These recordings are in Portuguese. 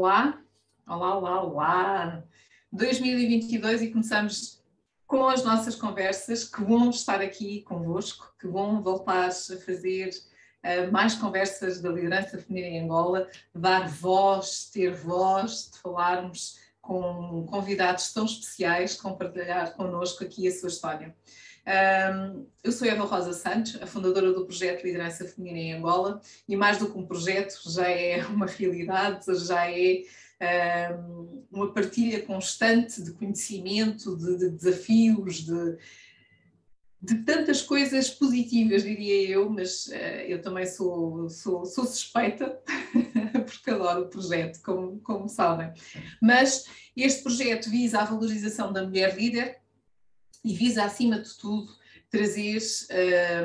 Olá, olá, olá, olá. 2022 e começamos com as nossas conversas. Que bom estar aqui convosco, que bom voltar a fazer uh, mais conversas da liderança feminina em Angola, dar voz, ter voz, de falarmos com convidados tão especiais, compartilhar connosco aqui a sua história. Um, eu sou Eva Rosa Santos, a fundadora do projeto Liderança Feminina em Angola, e mais do que um projeto, já é uma realidade, já é um, uma partilha constante de conhecimento, de, de desafios, de, de, tantas coisas positivas, diria eu, mas uh, eu também sou, sou, sou suspeita, porque adoro o projeto, como, como sabem. Mas este projeto visa a valorização da mulher líder e visa, acima de tudo, trazer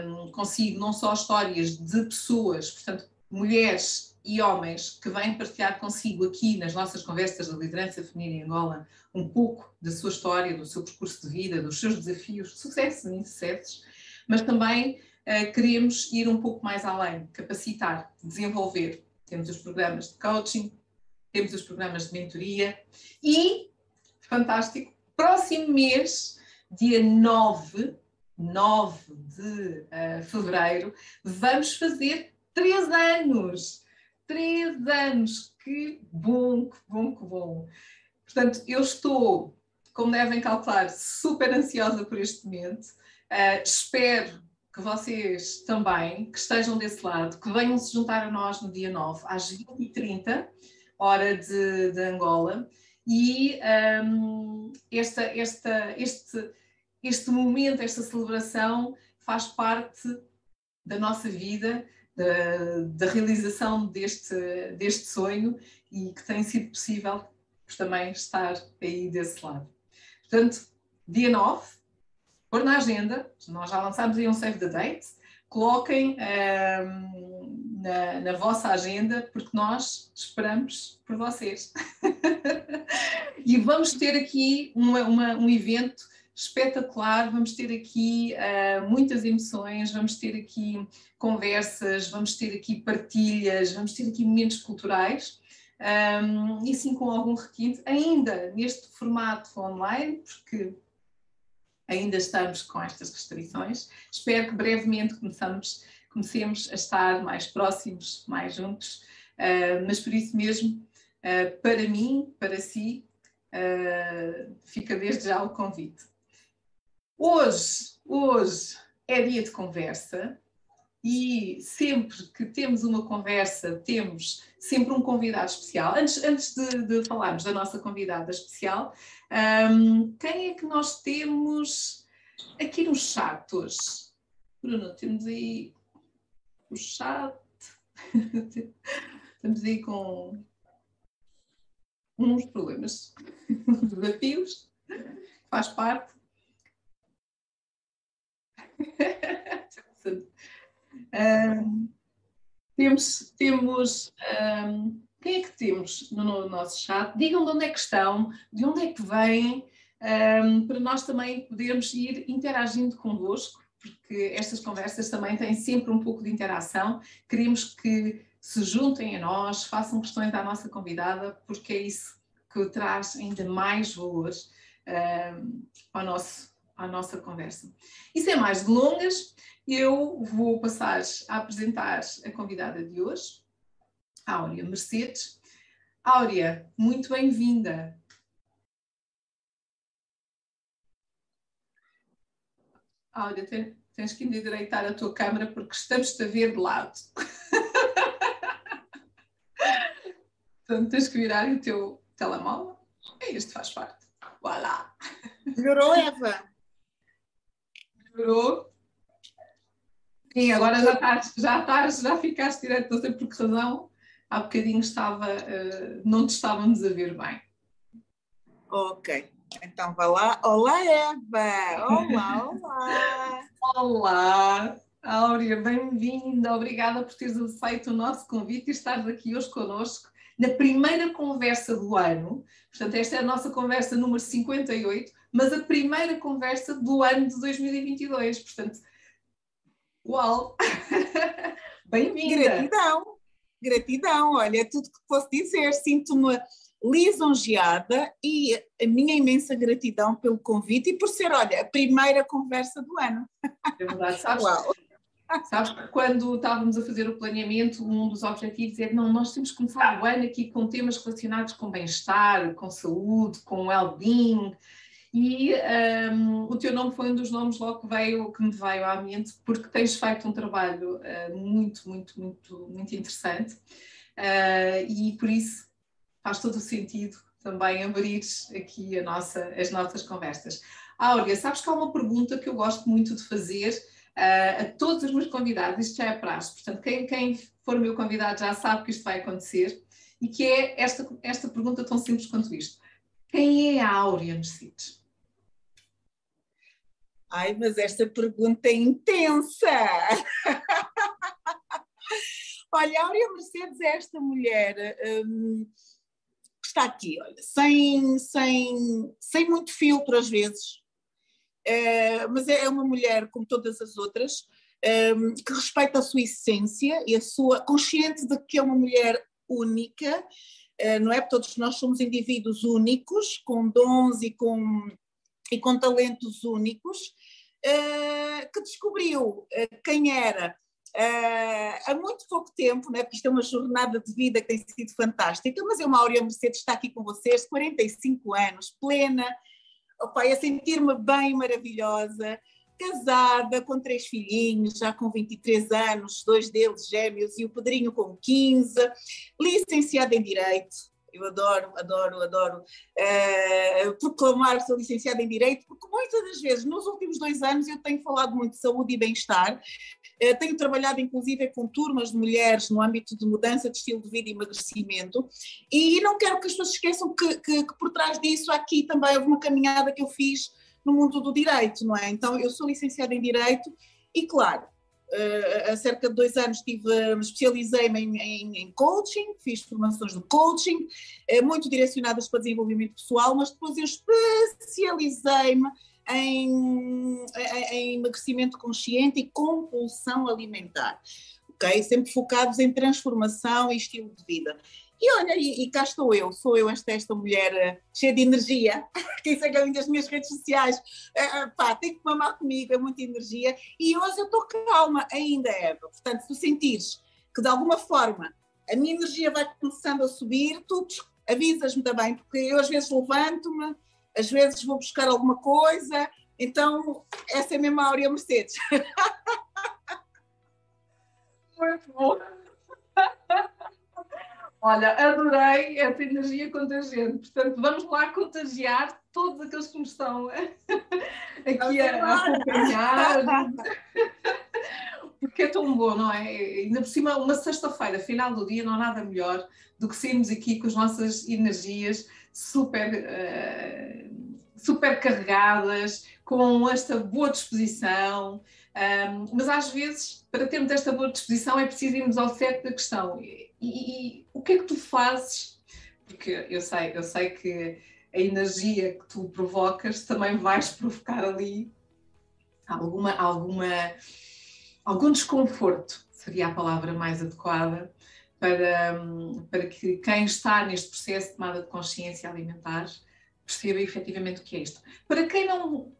um, consigo não só histórias de pessoas, portanto, mulheres e homens que vêm partilhar consigo aqui nas nossas conversas da liderança feminina em Angola um pouco da sua história, do seu percurso de vida, dos seus desafios, sucessos e insucessos, mas também uh, queremos ir um pouco mais além, capacitar, desenvolver. Temos os programas de coaching, temos os programas de mentoria e, fantástico, próximo mês dia 9, 9 de uh, fevereiro, vamos fazer três anos. Três anos, que bom, que bom, que bom. Portanto, eu estou, como devem calcular, super ansiosa por este momento. Uh, espero que vocês também, que estejam desse lado, que venham se juntar a nós no dia 9, às 20h30, hora de, de Angola. E um, esta, esta, este, este momento, esta celebração faz parte da nossa vida, da, da realização deste, deste sonho e que tem sido possível também estar aí desse lado. Portanto, dia 9, pôr na agenda, nós já lançámos aí um save the date, coloquem um, na, na, vossa agenda, porque nós esperamos por vocês. e vamos ter aqui uma, uma, um evento espetacular. Vamos ter aqui uh, muitas emoções, vamos ter aqui conversas, vamos ter aqui partilhas, vamos ter aqui momentos culturais. Um, e sim com algum requinte, ainda neste formato online, porque ainda estamos com estas restrições. Espero que brevemente começamos, comecemos a estar mais próximos, mais juntos, uh, mas por isso mesmo, uh, para mim, para si, uh, fica desde já o convite. Hoje, hoje é dia de conversa e sempre que temos uma conversa, temos sempre um convidado especial. Antes, antes de, de falarmos da nossa convidada especial, um, quem é que nós temos aqui no chat hoje? Bruno, temos aí o chat. Estamos aí com uns problemas, desafios, faz parte um, temos, temos um, quem é que temos no, no, nosso chat? Digam de onde é que estão, de onde é que vêm, um, para nós também podermos ir interagindo convosco, porque estas conversas também têm sempre um pouco de interação. Queremos que se juntem a nós, façam questões à nossa convidada, porque é isso que traz ainda mais valor um, ao nosso à nossa conversa. E sem mais delongas, eu vou passar a apresentar a convidada de hoje, Áurea Mercedes. Áurea, muito bem-vinda. Áurea, tens que endireitar a tua câmera porque estamos-te a ver de lado. Portanto, tens que virar o teu telemóvel. E isto faz parte. Voilà! Melhorou, Eva? Melhorou. Sim, agora já estás, já estás, já ficaste direto, não sei por que razão, há bocadinho estava, uh, não te estávamos a ver bem. Ok, então vá lá. Olá, Eva! Olá, olá! olá! Áurea, bem-vinda, obrigada por teres aceito o nosso convite e estares aqui hoje connosco na primeira conversa do ano. Portanto, esta é a nossa conversa número 58, mas a primeira conversa do ano de 2022. Portanto, uau! Bem-vinda! Gratidão! Gratidão, olha, é tudo que posso dizer. Sinto-me lisonjeada e a minha imensa gratidão pelo convite e por ser, olha, a primeira conversa do ano. É verdade, sabes? Uau. Sabes que quando estávamos a fazer o planeamento, um dos objetivos é não, nós temos que começar o ano aqui com temas relacionados com bem-estar, com saúde, com well-being, e um, o teu nome foi um dos nomes logo que, veio, que me veio à mente, porque tens feito um trabalho uh, muito, muito, muito, muito interessante uh, e por isso faz todo o sentido também abrir aqui nossa, as nossas conversas. Áurea, sabes que há uma pergunta que eu gosto muito de fazer uh, a todos os meus convidados, isto já é prazo, portanto, quem, quem for meu convidado já sabe que isto vai acontecer, e que é esta, esta pergunta tão simples quanto isto. Quem é a Áurea Mercedes? Ai, mas esta pergunta é intensa! olha, a Áurea Mercedes é esta mulher um, que está aqui, olha, sem, sem, sem muito filtro às vezes, uh, mas é uma mulher como todas as outras, um, que respeita a sua essência e a sua consciente de que é uma mulher única, uh, não é? Todos nós somos indivíduos únicos, com dons e com e com talentos únicos, uh, que descobriu quem era há muito pouco tempo, né, porque isto é uma jornada de vida que tem sido fantástica, mas eu, Maureen Mercedes, está aqui com vocês, 45 anos, plena, opa, a sentir-me bem maravilhosa, casada, com três filhinhos, já com 23 anos, dois deles gêmeos e o Pedrinho com 15, licenciada em Direito, eu adoro, adoro, adoro. Uh, proclamar sou licenciada em Direito, porque muitas das vezes, nos últimos dois anos, eu tenho falado muito de saúde e bem-estar, uh, tenho trabalhado inclusive com turmas de mulheres no âmbito de mudança de estilo de vida e emagrecimento, e não quero que as pessoas esqueçam que, que, que por trás disso aqui também houve uma caminhada que eu fiz no mundo do direito, não é? Então, eu sou licenciada em Direito e, claro, Uh, há cerca de dois anos tive, especializei-me em, em, em, coaching, fiz formações de coaching, uh, muito direcionadas para desenvolvimento pessoal, mas depois eu especializei-me em, em, emagrecimento consciente e compulsão alimentar, ok? Sempre focados em transformação e estilo de vida. E olha, e, e, cá estou eu, sou eu esta, esta mulher uh, cheia de energia, quem segue além das minhas redes sociais, uh, pá, tem que mamar comigo, é muita energia, e hoje eu estou calma ainda, Eva. Portanto, se tu sentires que de alguma forma a minha energia vai começando a subir, tu avisas-me também, porque eu às vezes levanto-me, às vezes vou buscar alguma coisa, então essa é a minha Áurea Mercedes. Muito bom. Olha, adorei essa energia contagiante. Portanto, vamos lá contagiar todos aqueles que nos estão aqui a, a acompanhar. Porque é tão bom, não é? Ainda por cima, uma sexta-feira, final do dia, não há nada melhor do que sermos aqui com as nossas energias super, uh, super carregadas, com esta boa disposição. Um, mas às vezes, para termos esta boa disposição, é preciso irmos ao certo da questão. E, e, o que é que tu fazes? Porque eu sei, eu sei que a energia que tu provocas também vais provocar ali alguma, alguma, algum desconforto, seria a palavra mais adequada, para, para que quem está neste processo de tomada de consciência alimentar perceba efetivamente o que é isto. Para quem não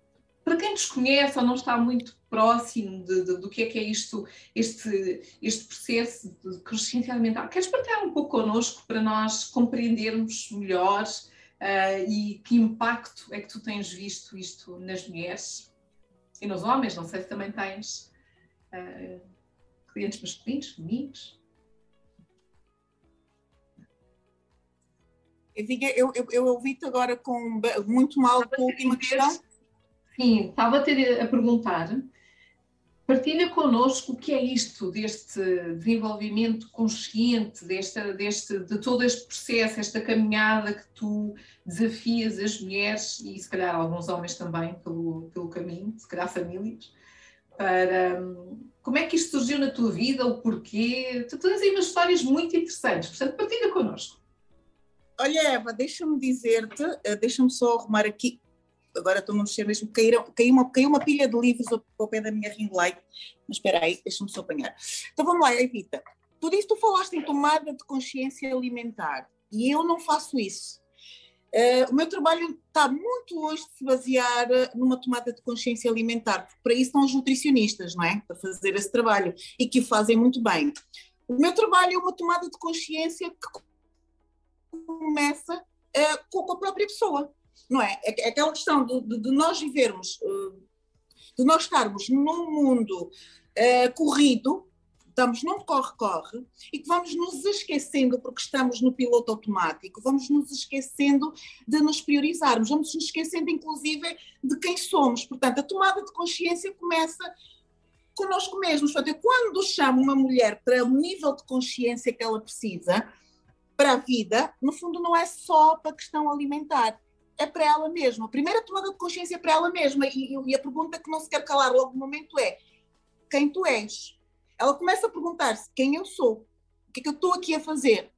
para quem desconhece ou não está muito próximo de, de, do que é que é isto, este, este processo de consciência alimentar, queres partilhar um pouco connosco para nós compreendermos melhor uh, e que impacto é que tu tens visto isto nas mulheres e nos homens? Não sei se também tens uh, clientes masculinos, femininos. Eu, eu, eu ouvi-te agora com muito mal com a última questão. Sim, estava a, a perguntar. Partilha connosco o que é isto, deste desenvolvimento consciente, deste, deste, de todo este processo, esta caminhada que tu desafias as mulheres e se calhar alguns homens também pelo, pelo caminho, se calhar famílias, para como é que isto surgiu na tua vida, o porquê. Tu tens aí umas histórias muito interessantes, portanto, partilha connosco. Olha, Eva, deixa-me dizer-te, eh, deixa-me só arrumar aqui agora estou-me a mexer mesmo, caiu, caiu, uma, caiu uma pilha de livros ao, pé da minha ring light, mas espera aí, deixa-me só apanhar. Então vamos lá, Evita. Tu disse, tu falaste em tomada de consciência alimentar e eu não faço isso. Uh, o meu trabalho está muito longe de se basear eh, numa tomada de consciência alimentar, porque para isso estão os nutricionistas, não é? Para fazer esse trabalho e que o fazem muito bem. O meu trabalho é uma tomada de consciência que começa uh, com a própria pessoa, não é? É, é aquela questão de, de, de nós vivermos, uh, de nós estarmos num mundo corrido, estamos num corre-corre e que vamos nos esquecendo, porque estamos no piloto automático, vamos nos esquecendo de nos priorizarmos, vamos nos esquecendo, inclusive, de quem somos. Portanto, a tomada de consciência começa connosco mesmos. Portanto, quando chamo uma mulher para o nível de consciência que ela precisa para a vida, no fundo, não é só para a questão alimentar. É para ela mesma. A primeira tomada de consciência é para ela mesma. E, e a pergunta que não se quer calar logo no momento é: quem tu és? ela começa a perguntar-se quem eu sou, o que é que eu estou aqui a fazer,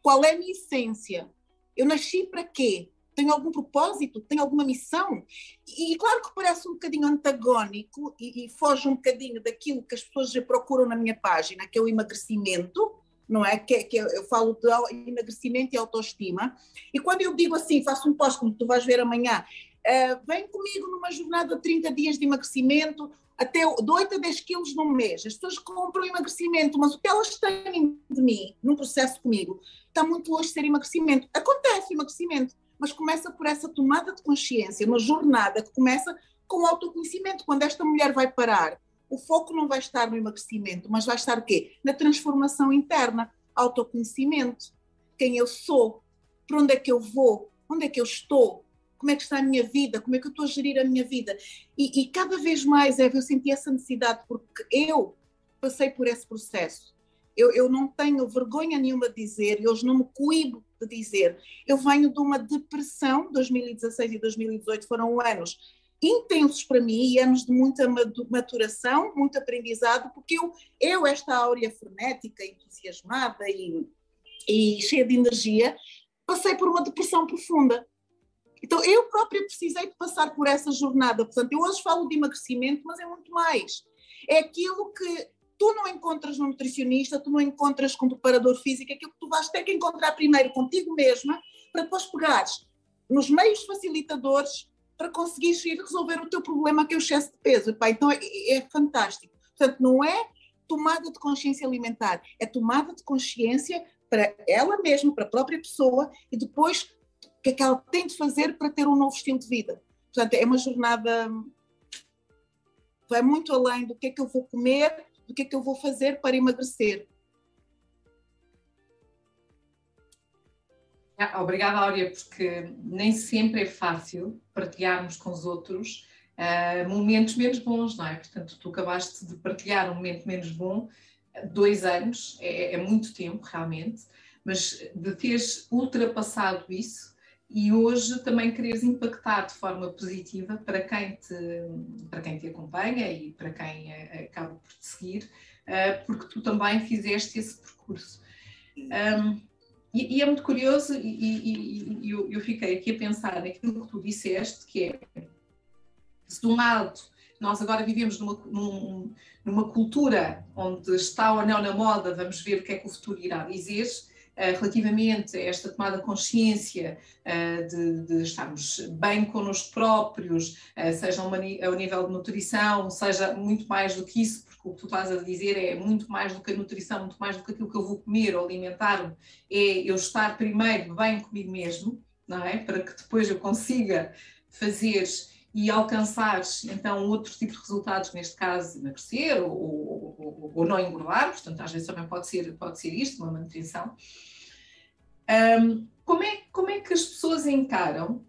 qual é a minha essência, eu nasci para quê? Tenho algum propósito? Tenho alguma missão? E, e claro que parece um bocadinho antagónico e, e, foge um bocadinho daquilo que as pessoas procuram na minha página, que é o emagrecimento, não é? Que, que eu falo de emagrecimento e autoestima. E quando eu digo assim, faço um post, como tu vais ver amanhã, uh, vem comigo numa jornada de 30 dias de emagrecimento, até de 8 a 10 quilos num mês. As pessoas compram emagrecimento, mas o que elas têm de mim, num processo comigo, está muito longe de ser emagrecimento. Acontece emagrecimento, mas começa por essa tomada de consciência, uma jornada que começa com o autoconhecimento. Quando esta mulher vai parar, o foco não vai estar no emagrecimento, mas vai estar o quê? Na transformação interna, autoconhecimento. Quem eu sou, para onde é que eu vou, onde é que eu estou, como é que está a minha vida, como é que eu estou a gerir a minha vida. E, e cada vez mais, Eva, eu senti essa necessidade, porque eu passei por esse processo. Eu, eu não tenho vergonha nenhuma de dizer, e hoje não me coibo de dizer. Eu venho de uma depressão, 2016 e 2018 foram anos intensos para mim e anos de muita maturação, muito aprendizado, porque eu, eu esta áurea frenética, entusiasmada e, e cheia de energia, passei por uma depressão profunda. Então, eu própria precisei de passar por essa jornada. Portanto, eu hoje falo de emagrecimento, mas é muito mais. É aquilo que tu não encontras no nutricionista, tu não encontras com um preparador físico, é aquilo que tu vais ter que encontrar primeiro contigo mesma, para depois pegares nos meios facilitadores para conseguires ir resolver o teu problema, que é o excesso de peso. Epá, então, é, é fantástico. Portanto, não é tomada de consciência alimentar, é tomada de consciência para ela mesma, para a própria pessoa, e depois que é que ela tem de fazer para ter um novo estilo de vida. Portanto, é uma jornada vai muito além do que é que eu vou comer, do que é que eu vou fazer para emagrecer. Obrigada, Áurea, porque nem sempre é fácil partilharmos com os outros uh, momentos menos bons, não é? Portanto, tu acabaste de partilhar um momento menos bom, dois anos, é, é muito tempo realmente, mas de teres ultrapassado isso, e hoje também quereres impactar de forma positiva para quem te, para quem te acompanha e para quem eh, acaba por te seguir, eh, porque tu também fizeste esse percurso. Um, e, e, é muito curioso, e, e, eu, eu, fiquei aqui a pensar naquilo que tu disseste, que é, se de um lado nós agora vivemos numa, num, numa cultura onde está ou não na moda, vamos ver o que é que o futuro irá dizer, eh, relativamente a esta tomada de consciência eh, de, de estarmos bem connosco próprios, eh, seja ao nível de nutrição, seja muito mais do que isso, o que tu estás a dizer é muito mais do que a nutrição, muito mais do que aquilo que eu vou comer ou alimentar-me, é eu estar primeiro bem comigo mesmo, não é? Para que depois eu consiga fazer e alcançar então outro tipo de resultados, neste caso emagrecer ou, ou, ou, não engordar, portanto às vezes também pode ser, pode ser isto, uma manutenção. Um, como, é, como é que as pessoas encaram,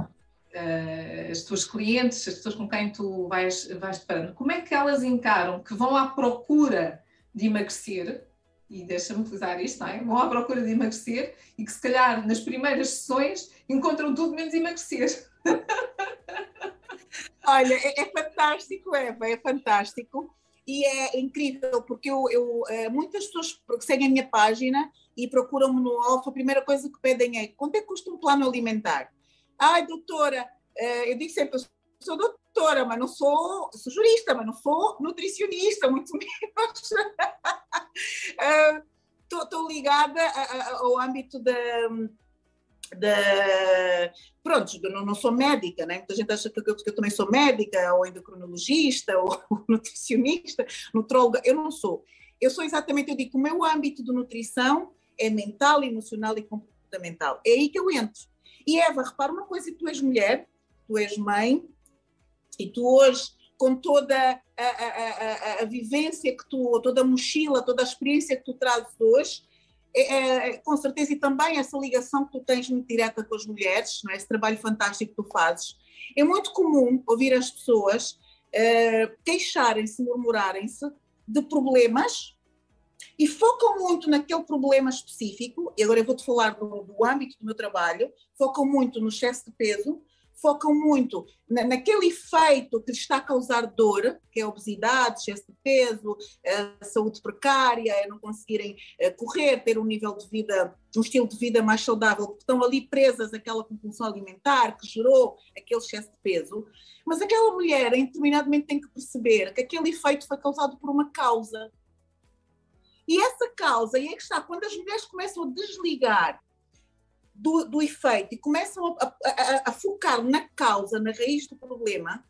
uh, as tuas clientes, as pessoas com quem tu vais, vais deparando, como é que elas encaram que vão à procura de emagrecer, e deixa-me utilizar isto, não é? Vão à procura de emagrecer e que se calhar nas primeiras sessões encontram tudo menos emagrecer. Olha, é, é, fantástico, Eva, é fantástico. E é incrível, porque eu, eu, eh, muitas pessoas seguem a minha página e procuram-me no Alfa, a primeira coisa que pedem é quanto é que custa um plano alimentar? Ai, doutora, eh, eu digo sempre, eu sou doutora, mas não sou, sou jurista, mas não sou nutricionista, muito menos. Estou ligada ao âmbito da. da pronto, não, não, sou médica, né? muita gente acha que eu, que eu também sou médica, ou endocrinologista, ou nutricionista, nutróloga, eu não sou. Eu sou exatamente, eu digo, o meu âmbito de nutrição é mental, emocional e comportamental. É aí que eu entro. E Eva, repara uma coisa, tu és mulher, tu és mãe, e tu hoje, com toda a, a, a, a vivência que tu, toda a mochila, toda a experiência que tu trazes hoje, é, é, com certeza, e também essa ligação que tu tens muito direta com as mulheres, não é? esse trabalho fantástico que tu fazes, é muito comum ouvir as pessoas uh, queixarem-se, murmurarem-se de problemas e focam muito naquele problema específico, e agora eu vou-te falar do, do âmbito do meu trabalho, focam muito no excesso de peso, focam muito na, naquele efeito que lhes está a causar dor, que é obesidade, excesso de peso, a saúde precária, não conseguirem eh, correr, ter um nível de vida, um estilo de vida mais saudável, porque estão ali presas àquela compulsão alimentar que gerou aquele excesso de peso. Mas aquela mulher, em determinado momento, tem que perceber que aquele efeito foi causado por uma causa. E essa causa, e é que está, quando as mulheres começam a desligar do, do efeito e começam a, a, a, focar na causa, na raiz do problema,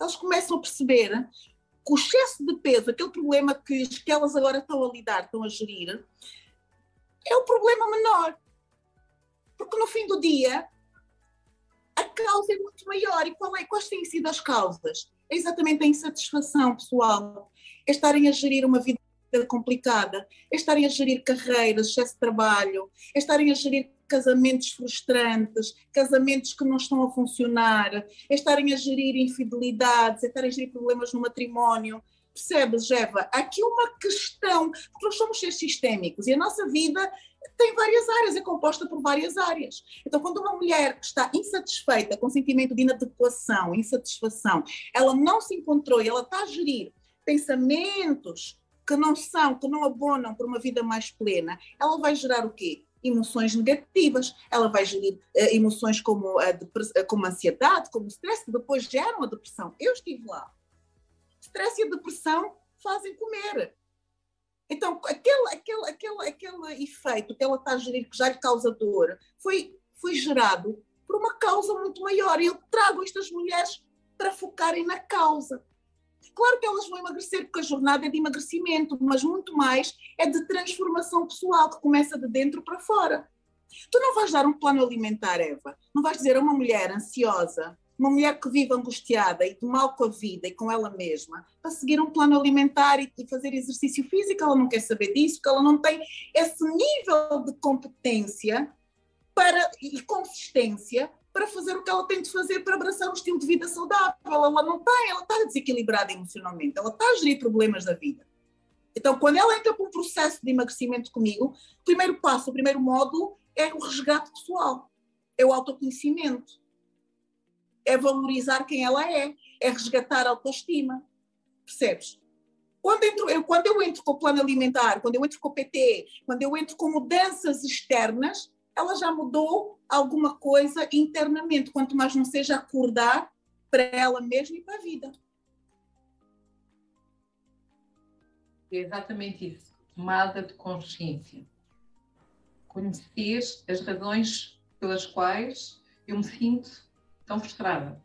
elas começam a perceber que o excesso de peso, aquele problema que, que elas agora estão a lidar, estão a gerir, é o problema menor. Porque no fim do dia, a causa é muito maior. E qual é, quais têm sido as causas? É exatamente a insatisfação pessoal, é estarem a gerir uma vida complicada, é estarem a gerir carreiras, excesso de trabalho, é estarem a gerir casamentos frustrantes, casamentos que não estão a funcionar, é estarem a gerir infidelidades, é estarem a gerir problemas no matrimónio. Percebes, Eva? Aqui uma questão, porque nós somos seres sistémicos e a nossa vida tem várias áreas, é composta por várias áreas. Então, quando uma mulher está insatisfeita, com sentimento de inadequação, insatisfação, ela não se encontrou e ela está a gerir pensamentos que não são, que não abonam para uma vida mais plena, ela vai gerar o quê? emoções negativas, ela vai gerir uh, emoções como a, eh, como a ansiedade, como o stress, que depois geram a depressão. Eu estive lá. Stress e a depressão fazem comer. Então, aquele, aquele, aquele, aquele efeito que ela está a gerir, que já lhe causa dor, foi, foi gerado por uma causa muito maior. Eu trago estas mulheres para focarem na causa. Claro que elas vão emagrecer, porque a jornada é de emagrecimento, mas muito mais é de transformação pessoal, que começa de dentro para fora. Tu não vais dar um plano alimentar, Eva. Não vais dizer a uma mulher ansiosa, uma mulher que vive angustiada e de mal com a vida e com ela mesma, para seguir um plano alimentar e, fazer exercício físico, ela não quer saber disso, porque ela não tem esse nível de competência para, e consistência para fazer o que ela tem de fazer para abraçar um estilo de vida saudável. Ela não está, ela está desequilibrada emocionalmente, ela está a gerir problemas da vida. Então, quando ela entra para um processo de emagrecimento comigo, o primeiro passo, o primeiro módulo é o resgate pessoal, é o autoconhecimento, é valorizar quem ela é, é resgatar a autoestima. Percebes? Quando, entro, eu, quando eu entro com o plano alimentar, quando eu entro com o PT, quando eu entro com mudanças externas, ela já mudou alguma coisa internamente, quanto mais não seja acordar para ela mesma e para a vida. É exatamente isso. Tomada de consciência. Conhecer as razões pelas quais eu me sinto tão frustrada.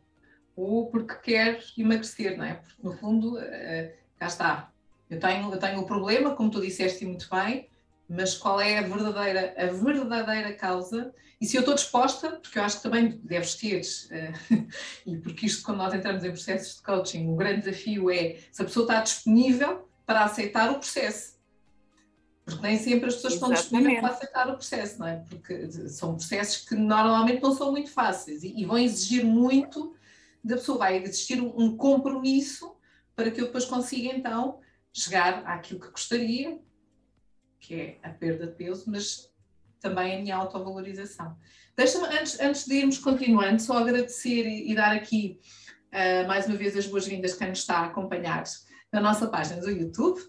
Ou porque quero emagrecer, não é? Porque, no fundo, uh, cá está. Eu tenho, eu tenho o problema, como tu disseste muito bem, mas qual é a verdadeira, a verdadeira causa e se eu estou disposta, porque eu acho que também deves ter, uh, e porque isto, quando nós entramos em processos de coaching, o grande desafio é se a pessoa está disponível para aceitar o processo. Porque nem sempre as pessoas Exatamente. estão disponíveis para aceitar o processo, não é? Porque são processos que normalmente não são muito fáceis e, e vão exigir muito da pessoa, vai existir um, um compromisso para que eu depois consiga então chegar àquilo que gostaria, que é a perda de peso, mas também a minha autovalorização. Deixa-me, antes, antes de irmos continuando, só agradecer e, e dar aqui uh, mais uma vez as boas-vindas quem nos está a acompanhar na nossa página do YouTube.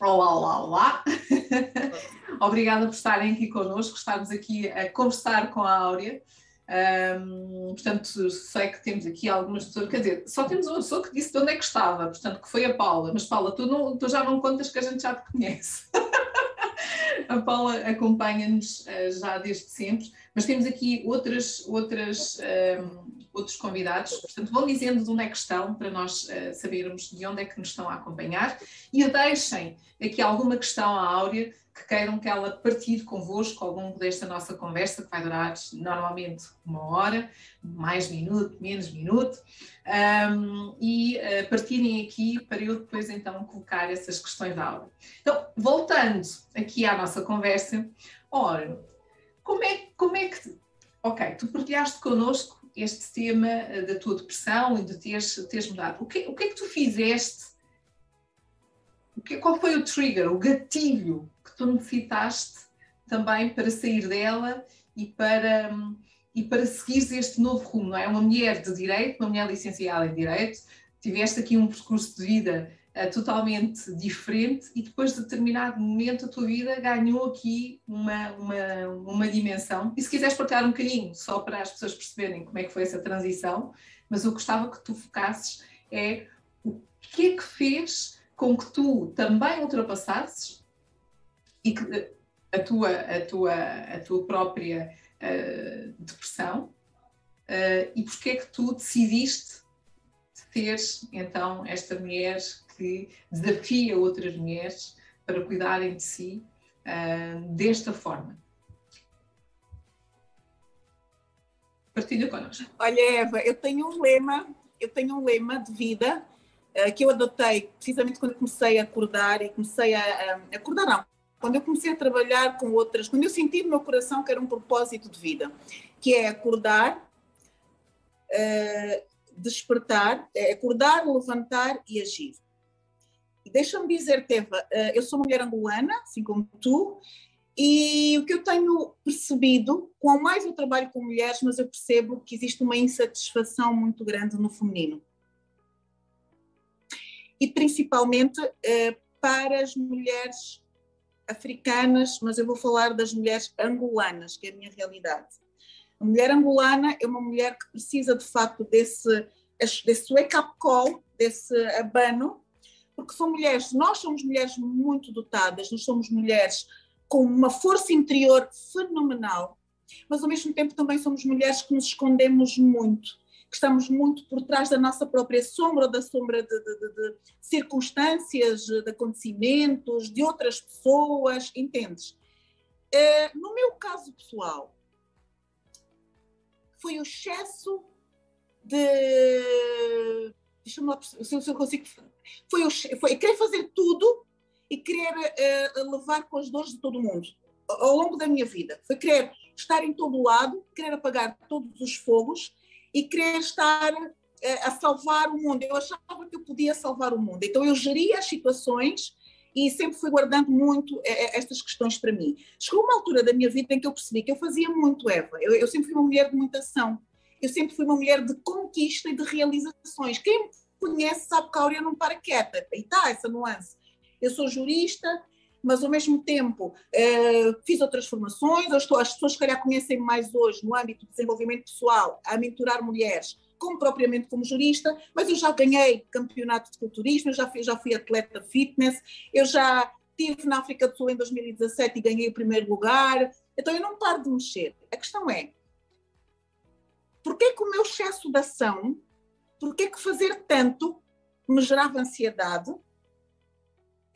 Olá, olá, olá! Obrigada por estarem aqui connosco, estarmos aqui a conversar com a Áurea. Um, portanto, sei que temos aqui algumas pessoas, quer dizer, só temos uma pessoa que disse de onde é que estava, portanto, que foi a Paula. Mas, Paula, tu, não, tu já não contas que a gente já te conhece. A Paula acompanha-nos uh, já desde sempre, mas temos aqui outras, outras, um, ehm, outros convidados, portanto, vão dizendo de onde é que estão para nós uh, sabermos de onde é que nos estão a acompanhar. E deixem aqui alguma questão à Áurea que queiram que ela partilhe convosco ao longo desta nossa conversa, que vai durar normalmente uma hora, mais minuto, menos minuto, um, e uh, aqui para eu depois então colocar essas questões da aula. Então, voltando aqui à nossa conversa, ora, como é, como é que. Ok, tu partilhaste connosco este tema eh, da tua depressão e de teres, teres mudado. O que, o que é que tu fizeste? O que, qual foi o trigger, o gatilho que tu necessitaste também para sair dela e para, e para seguires este novo rumo, não é? Uma mulher de direito, uma mulher licenciada em direito, tiveste aqui um percurso de vida uh, totalmente diferente e depois de determinado momento a tua vida ganhou aqui uma, uma, uma dimensão. E se quiseres partilhar um bocadinho, só para as pessoas perceberem como é que foi essa transição, mas eu gostava que tu focasses é o que é que fez com que tu também ultrapassasses e que a tua, a tua, a tua própria uh, depressão uh, e porque é que tu decidiste ter então esta mulher que desafia outras mulheres para cuidarem de si uh, desta forma. Partilha connosco. Olha, Eva, eu tenho um lema, eu tenho um lema de vida uh, que eu adotei precisamente quando comecei a acordar e comecei a, a acordar não, quando eu comecei a trabalhar com outras, quando eu senti no meu coração que era um propósito de vida, que é acordar, uh, despertar, é acordar, levantar e agir. E deixa-me dizer, Teva, uh, eu sou mulher angolana, assim como tu, e o que eu tenho percebido, com mais eu trabalho com mulheres, mas eu percebo que existe uma insatisfação muito grande no feminino. E principalmente uh, para as mulheres africanas, mas eu vou falar das mulheres angolanas, que é a minha realidade. A mulher angolana é uma mulher que precisa de facto desse, desse wake-up call, desse abano, porque são mulheres, nós somos mulheres muito dotadas, nós somos mulheres com uma força interior fenomenal, mas ao mesmo tempo também somos mulheres que nos escondemos muito que estamos muito por trás da nossa própria sombra, da sombra de, de, de, de circunstâncias, de acontecimentos, de outras pessoas, entendes? É, no meu caso pessoal, foi o excesso de. Deixa-me lá se eu consigo. Foi, o, foi querer fazer tudo e querer uh, levar com as dores de todo mundo ao longo da minha vida. Foi querer estar em todo lado, querer apagar todos os fogos e querer estar eh, a salvar o mundo. Eu achava que eu podia salvar o mundo. Então eu geria as situações e sempre fui guardando muito eh, eh, estas questões para mim. Chegou uma altura da minha vida em que eu percebi que eu fazia muito, Eva. Eu, eu sempre fui uma mulher de muita ação. Eu sempre fui uma mulher de conquista e de realizações. Quem me conhece sabe que a Áurea não para quieta. E está essa nuance. Eu sou jurista, mas ao mesmo tempo uh, fiz outras formações, estou, as pessoas que calhar conhecem mais hoje no âmbito de desenvolvimento pessoal, a mentorar mulheres, como propriamente como jurista, mas eu já ganhei campeonato de culturismo, eu já fui, já fui atleta fitness, eu já estive na África do Sul em 2017 e ganhei o primeiro lugar, então eu não paro de mexer. A questão é, por que o meu excesso de ação, por que fazer tanto me gerava ansiedade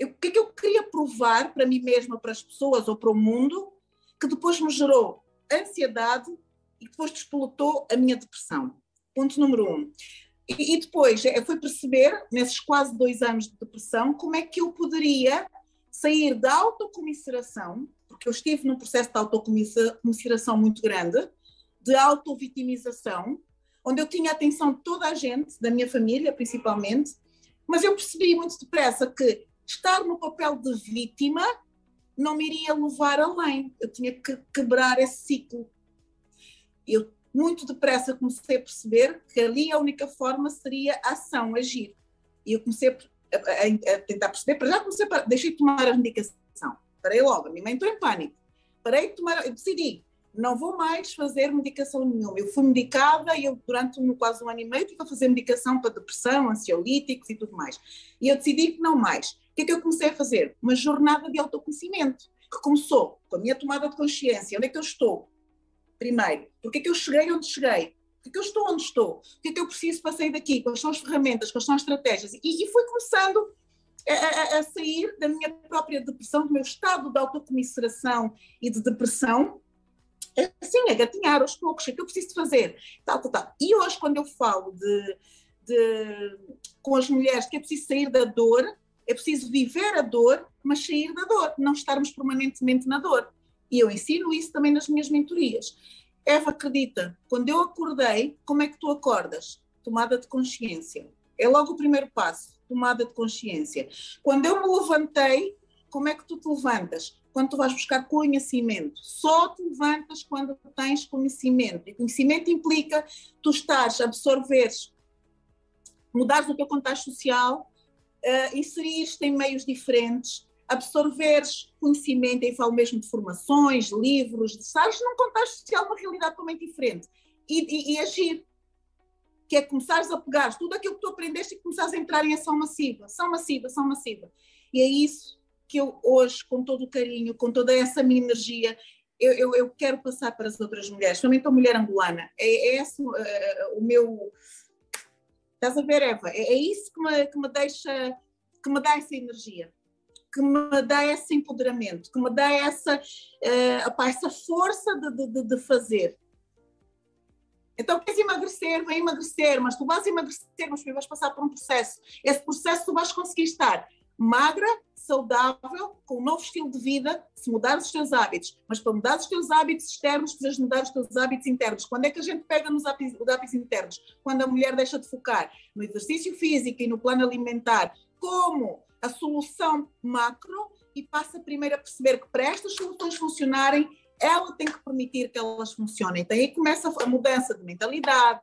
o que é que eu queria provar para mim mesma, para as pessoas ou para o mundo, que depois me gerou ansiedade e depois despolutou a minha depressão. Ponto número um. E, e depois é, foi perceber, nesses quase dois anos de depressão, como é que eu poderia sair da autocomiseração, porque eu estive num processo de autocomiseração muito grande, de autovitimização, onde eu tinha a atenção de toda a gente, da minha família principalmente, mas eu percebi muito depressa que estar no papel de vítima não me iria levar além. Eu tinha que quebrar esse ciclo. Eu muito depressa comecei a perceber que ali a única forma seria ação, agir. E eu comecei a, a, a tentar perceber, para já comecei a, deixei de tomar a medicação. Parei logo, a minha mãe entrou em pânico. Parei de tomar, eu decidi, não vou mais fazer medicação nenhuma. Eu fui medicada e eu, durante um, quase um ano e meio, tive a fazer medicação para depressão, ansiolíticos e tudo mais. E eu decidi que não mais. O que é que eu comecei a fazer? Uma jornada de autoconhecimento. que começou com a minha tomada de consciência. Onde é que eu estou? Primeiro, porque é que eu cheguei onde cheguei? Porque é que eu estou onde estou? O que é que eu preciso para sair daqui? Quais são as ferramentas? Quais são as estratégias? E, e fui começando a, a, a, sair da minha própria depressão, do meu estado de autocomisseração e de depressão, assim, a gatinhar aos poucos, o que eu preciso fazer? Tal, tal, tal. E hoje, quando eu falo de, de, com as mulheres que é preciso sair da dor, é preciso viver a dor, mas sair da dor, não estarmos permanentemente na dor. E eu ensino isso também nas minhas mentorias. Eva, acredita, quando eu acordei, como é que tu acordas? Tomada de consciência. É logo o primeiro passo, tomada de consciência. Quando eu me levantei, como é que tu te levantas? Quando tu vais buscar conhecimento. Só te levantas quando tens conhecimento. E conhecimento implica tu estares absorveres, mudares o teu contexto social, uh, inserires-te em meios diferentes, absorveres conhecimento, e falo mesmo de formações, livros, de estares num contexto social, uma realidade totalmente diferente. E, e, e, agir, que é começares a pegar tudo aquilo que tu aprendeste e começares a entrar em ação massiva, ação massiva, ação massiva. E é isso que eu hoje, com todo o carinho, com toda essa minha energia, eu, eu, eu quero passar para as outras mulheres, principalmente a mulher angolana. É, é esse uh, o meu. Estás a ver, Eva? É, é isso que me, que me deixa, que me dá essa energia que me dá esse empoderamento, que me dá essa, uh, opa, essa força de, de, de, fazer. Então, queres emagrecer, vai emagrecer, mas tu vais emagrecer, mas tu vais passar por um processo. Esse processo tu vais conseguir estar magra, saudável, com um novo estilo de vida, se mudar os teus hábitos. Mas para mudar os teus hábitos externos, precisas mudar os teus hábitos internos. Quando é que a gente pega nos hábitos, hábitos internos? Quando a mulher deixa de focar no exercício físico e no plano alimentar, como a solução macro e passa primeiro a perceber que para estas soluções funcionarem, ela tem que permitir que elas funcionem. Então aí começa a mudança de mentalidade,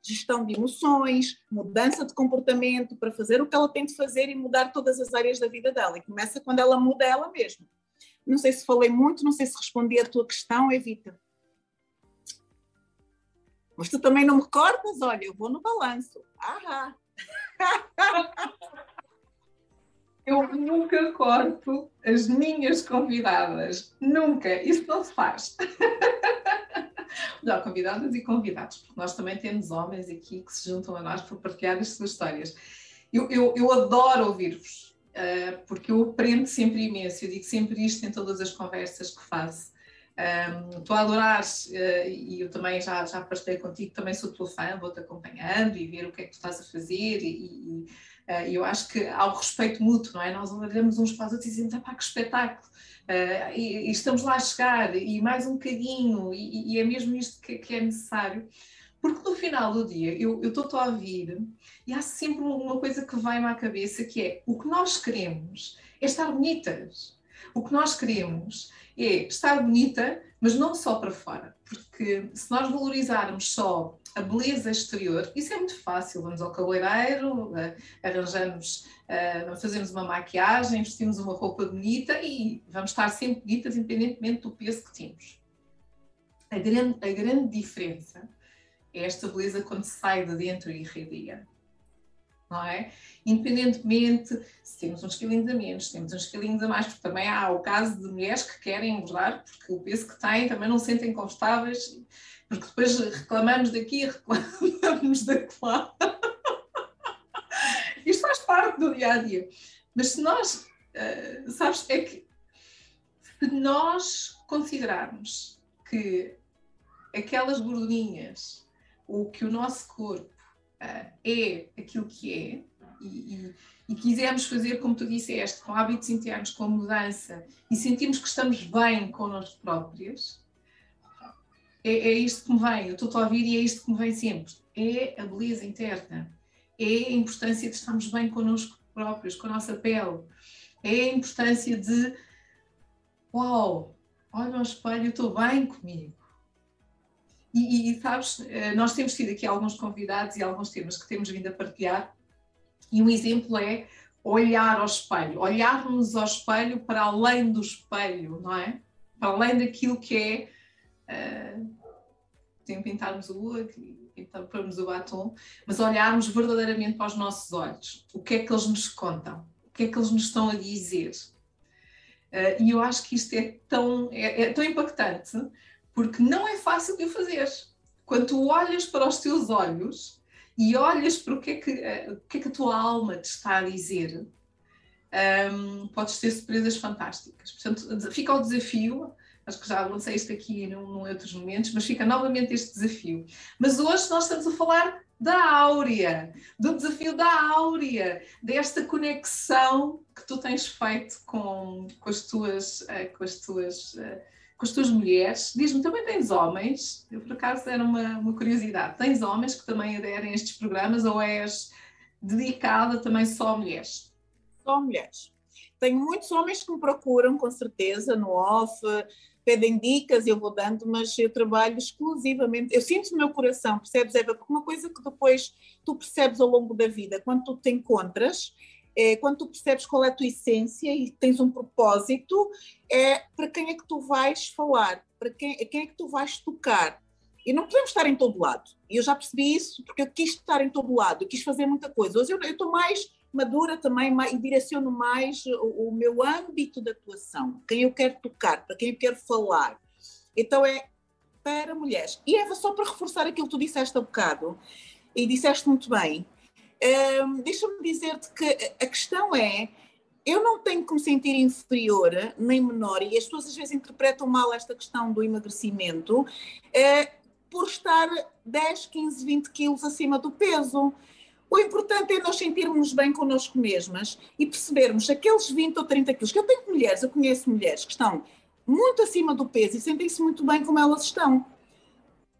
gestão de emoções, mudança de comportamento para fazer o que ela tem de fazer e mudar todas as áreas da vida dela. E começa quando ela muda ela mesma. Não sei se falei muito, não sei se respondi a tua questão, Evita. Mas tu também não me cortas? Olha, eu vou no balanço. Ahá! Eu nunca corto as minhas convidadas. Nunca. Isso não se faz. Melhor, convidadas e convidados, porque nós também temos homens aqui que se juntam a nós para partilhar as suas histórias. Eu, eu, eu adoro ouvir-vos, uh, porque eu aprendo sempre imenso. Eu digo sempre isto em todas as conversas que faço. Um, estou a adorar uh, e eu também já, já partilhei contigo, também sou tua fã, vou-te acompanhando e ver o que é que tu estás a fazer e, e Uh, eu acho que há o respeito mútuo, não é? Nós olhamos uns para os outros e dizemos, pá, que espetáculo! Uh, e, e, estamos lá a chegar, e mais um bocadinho, e, e é mesmo isto que, que, é necessário. Porque no final do dia, eu estou a ouvir, e há sempre uma coisa que vai-me à cabeça, que é, o que nós queremos é estar bonitas. O que nós queremos é estar bonita, mas não só para fora. Porque se nós valorizarmos só a beleza exterior, isso é muito fácil. Vamos ao cabeleireiro, arranjamos, fazemos uma maquiagem, vestimos uma roupa bonita e vamos estar sempre bonitas, independentemente do peso que temos. A grande, a grande diferença é esta beleza quando sai de dentro e irradia. Não é? Independentemente se temos uns quilinhos a menos, se temos uns quilinhos a mais, porque também há o caso de mulheres que querem engordar porque o peso que têm também não se sentem confortáveis porque depois reclamamos daqui e reclamamos daquela. Isto faz parte do dia a dia. Mas se nós, uh, sabes, é que se nós considerarmos que aquelas gordurinhas, ou que o nosso corpo é aquilo que é, e, e, e, quisermos fazer, como tu disseste, com hábitos internos, com mudança, e sentirmos que estamos bem connosco próprios, é, é isto que me vem, eu estou a ouvir e é isto que me vem sempre. É a beleza interna, é a importância de estarmos bem connosco próprios, com a nossa pele, é a importância de uau, olha ao espelho, estou bem comigo. E, e, sabes, eh, nós temos tido aqui alguns convidados e alguns temas que temos vindo a partilhar, e um exemplo é olhar ao espelho, olharmos ao espelho para além do espelho, não é? Para além daquilo que é uh, tem pintarmos o olho e pormos o batom, mas olharmos verdadeiramente para os nossos olhos. O que é que eles nos contam? O que é que eles nos estão a dizer? Uh, e eu acho que isto é tão, é, é, tão impactante, porque não é fácil de o fazer. Quando tu olhas para os teus olhos e olhas para o que é que, uh, o que, é que a tua alma te está a dizer, um, podes ter surpresas fantásticas. Portanto, fica o desafio, acho que já lancei isto aqui num, num outros momentos, mas fica novamente este desafio. Mas hoje nós estamos a falar da Áurea, do desafio da Áurea, desta conexão que tu tens feito com, com, as, tuas, eh, com, as, tuas, eh, com as tuas mulheres. Diz-me, também tens homens? Eu, por acaso, era uma, uma curiosidade. Tens homens que também aderem a estes programas ou és dedicada também só a mulheres? Só mulheres. Tenho muitos homens que me procuram, com certeza, no off, pedem dicas, eu vou dando, mas eu trabalho exclusivamente. Eu sinto no meu coração, percebes, Eva? Porque uma coisa que depois tu percebes ao longo da vida, quando tu te encontras, é, quando tu percebes qual é a tua essência e tens um propósito, é para quem é que tu vais falar, para quem, quem é que tu vais tocar. E não podemos estar em todo lado. E eu já percebi isso porque eu quis estar em todo lado, eu quis fazer muita coisa. Hoje eu estou mais madura também e direciono mais o, o, meu âmbito de atuação, quem eu quero tocar, para quem eu quero falar. Então é para mulheres. E Eva, só para reforçar aquilo que tu disseste há bocado, e disseste muito bem, hum, deixa-me dizer-te que a questão é eu não tenho que me sentir inferior nem menor, e as pessoas às vezes interpretam mal esta questão do emagrecimento, é, por estar 10, 15, 20 quilos acima do peso. O importante é nós sentirmos bem connosco mesmas e percebermos aqueles 20 ou 30 quilos, que eu tenho mulheres, eu conheço mulheres que estão muito acima do peso e sentem-se muito bem como elas estão.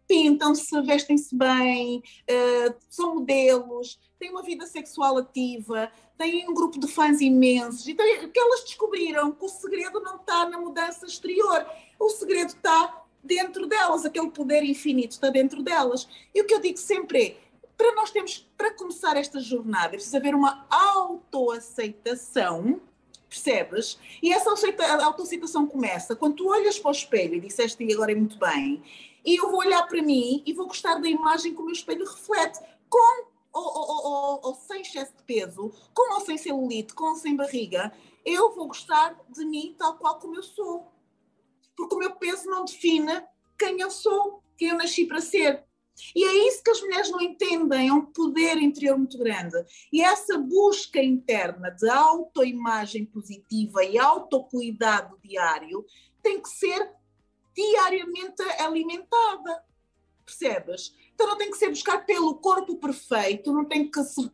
Pintam-se, vestem-se bem, uh, são modelos, têm uma vida sexual ativa, têm um grupo de fãs imensos, e têm, que elas descobriram que o segredo não está na mudança exterior, o segredo está dentro delas, aquele poder infinito está dentro delas. E o que eu digo sempre é, para nós temos, para começar esta jornada, precisa haver uma autoaceitação, percebes? E essa autoaceitação começa quando tu olhas para o espelho e disseste e agora é muito bem, e eu vou olhar para mim e vou gostar da imagem que o meu espelho reflete, com ou, ou, ou, ou sem excesso de peso, com ou sem celulite, com ou sem barriga, eu vou gostar de mim tal qual como eu sou. Porque o meu peso não define quem eu sou, quem eu nasci para ser. E é isso que as mulheres não entendem, é um poder interior muito grande. E essa busca interna de autoimagem positiva e autocuidado diário tem que ser diariamente alimentada. Percebes? Então não tem que ser buscar pelo corpo perfeito, não tem que se,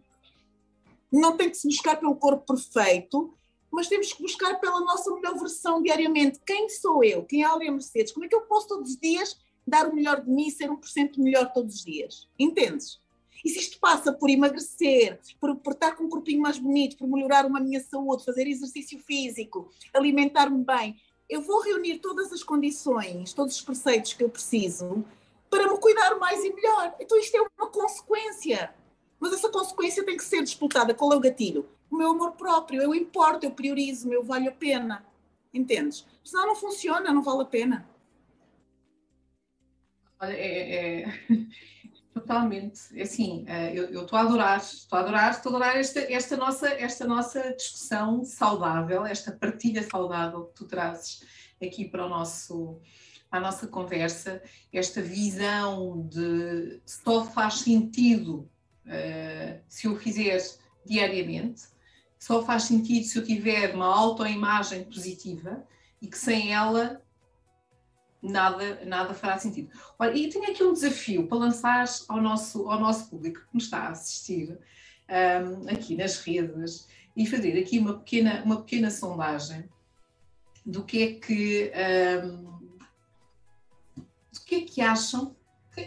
não tem que se buscar pelo corpo perfeito, mas temos que buscar pela nossa melhor versão diariamente. Quem sou eu? Quem é a Aurea Mercedes? Como é que eu posso todos os dias dar o melhor de mim ser um por cento melhor todos os dias. Entendes? E se isto passa por emagrecer, por, por estar com um corpinho mais bonito, por melhorar uma minha saúde, fazer exercício físico, alimentar-me bem, eu vou reunir todas as condições, todos os preceitos que eu preciso para me cuidar mais e melhor. Então isto é uma consequência. Mas essa consequência tem que ser disputada. Qual é o gatilho? O meu amor próprio. Eu importo, eu priorizo, eu vale a pena. Entendes? Senão não funciona, não vale a pena. Olha, é, é, totalmente. É assim, é, eu estou a adorar, estou a adorar, estou a adorar esta, esta, nossa, esta nossa discussão saudável, esta partilha saudável que tu trazes aqui para o nosso a nossa conversa, esta visão de só faz sentido uh, se eu fizer diariamente, só faz sentido se eu tiver uma autoimagem positiva e que sem ela nada, nada fará sentido. Olha, e tenho aqui um desafio para lançar ao nosso, ao nosso público que nos está a assistir um, aqui nas redes e fazer aqui uma pequena, uma pequena sondagem do que é que um, do que é que acham,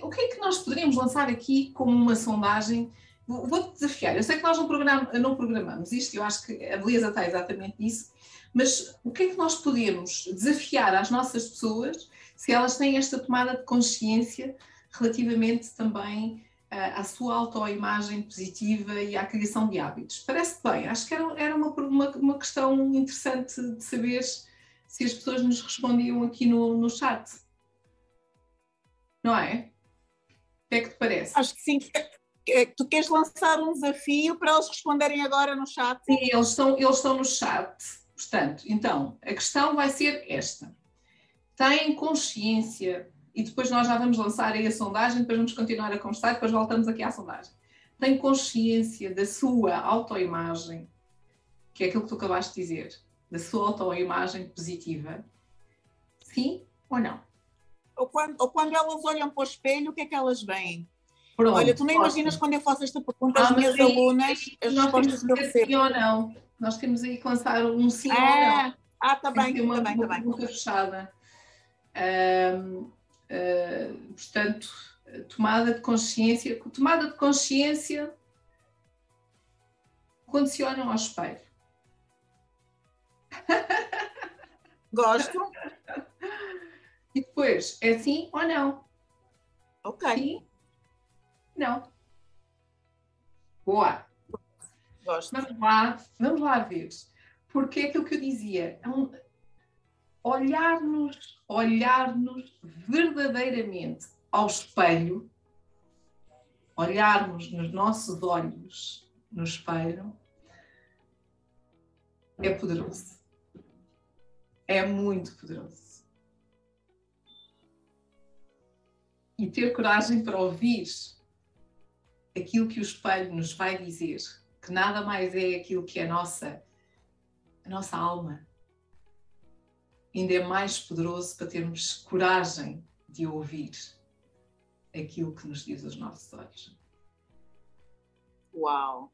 o que é que nós poderíamos lançar aqui como uma sondagem Vou-te desafiar, eu sei que nós não, program, não programamos isto, eu acho que a beleza está exatamente nisso, mas o que é que nós podemos desafiar às nossas pessoas se elas têm esta tomada de consciência relativamente também uh, à sua autoimagem positiva e à criação de hábitos. Parece bem, acho que era, era uma, uma, uma, questão interessante de saber se as pessoas nos respondiam aqui no, no chat. Não é? O que é que te parece? Acho que sim. É tu queres lançar um desafio para eles responderem agora no chat? Sim, eles estão, eles estão no chat. Portanto, então, a questão vai ser esta. Tem consciência, e depois nós já vamos lançar aí a sondagem, depois vamos continuar a conversar, depois voltamos aqui à sondagem. Tem consciência da sua autoimagem, que é aquilo que tu acabaste de dizer, da sua autoimagem positiva? Sim ou não? Ou quando, ou quando elas olham para o espelho, o que é que elas veem? Pronto, Olha, tu nem imaginas quando eu faço esta pergunta às ah, minhas alunas, as respostas que eu recebo. Sim ou não? Nós temos aí que lançar um sim ou não. Ah, está bem, está bem, está bem. Boca fechada. uh, portanto, tomada de consciência. Tomada de consciência olham ao espelho. Gosto. E depois, é sim ou não? Ok. Sim? Não. Boa. Gosto. Vamos lá, vamos lá ver. Porque é aquilo que eu dizia, é um, olhar-nos, olhar-nos verdadeiramente ao espelho, olharmos nos nossos olhos no espelho, é poderoso. É muito poderoso. E ter coragem para ouvir aquilo que o espelho nos vai dizer, que nada mais é aquilo que é a nossa, a nossa alma. Ainda é mais poderoso para termos coragem de ouvir aquilo que nos diz os nossos olhos. Uau!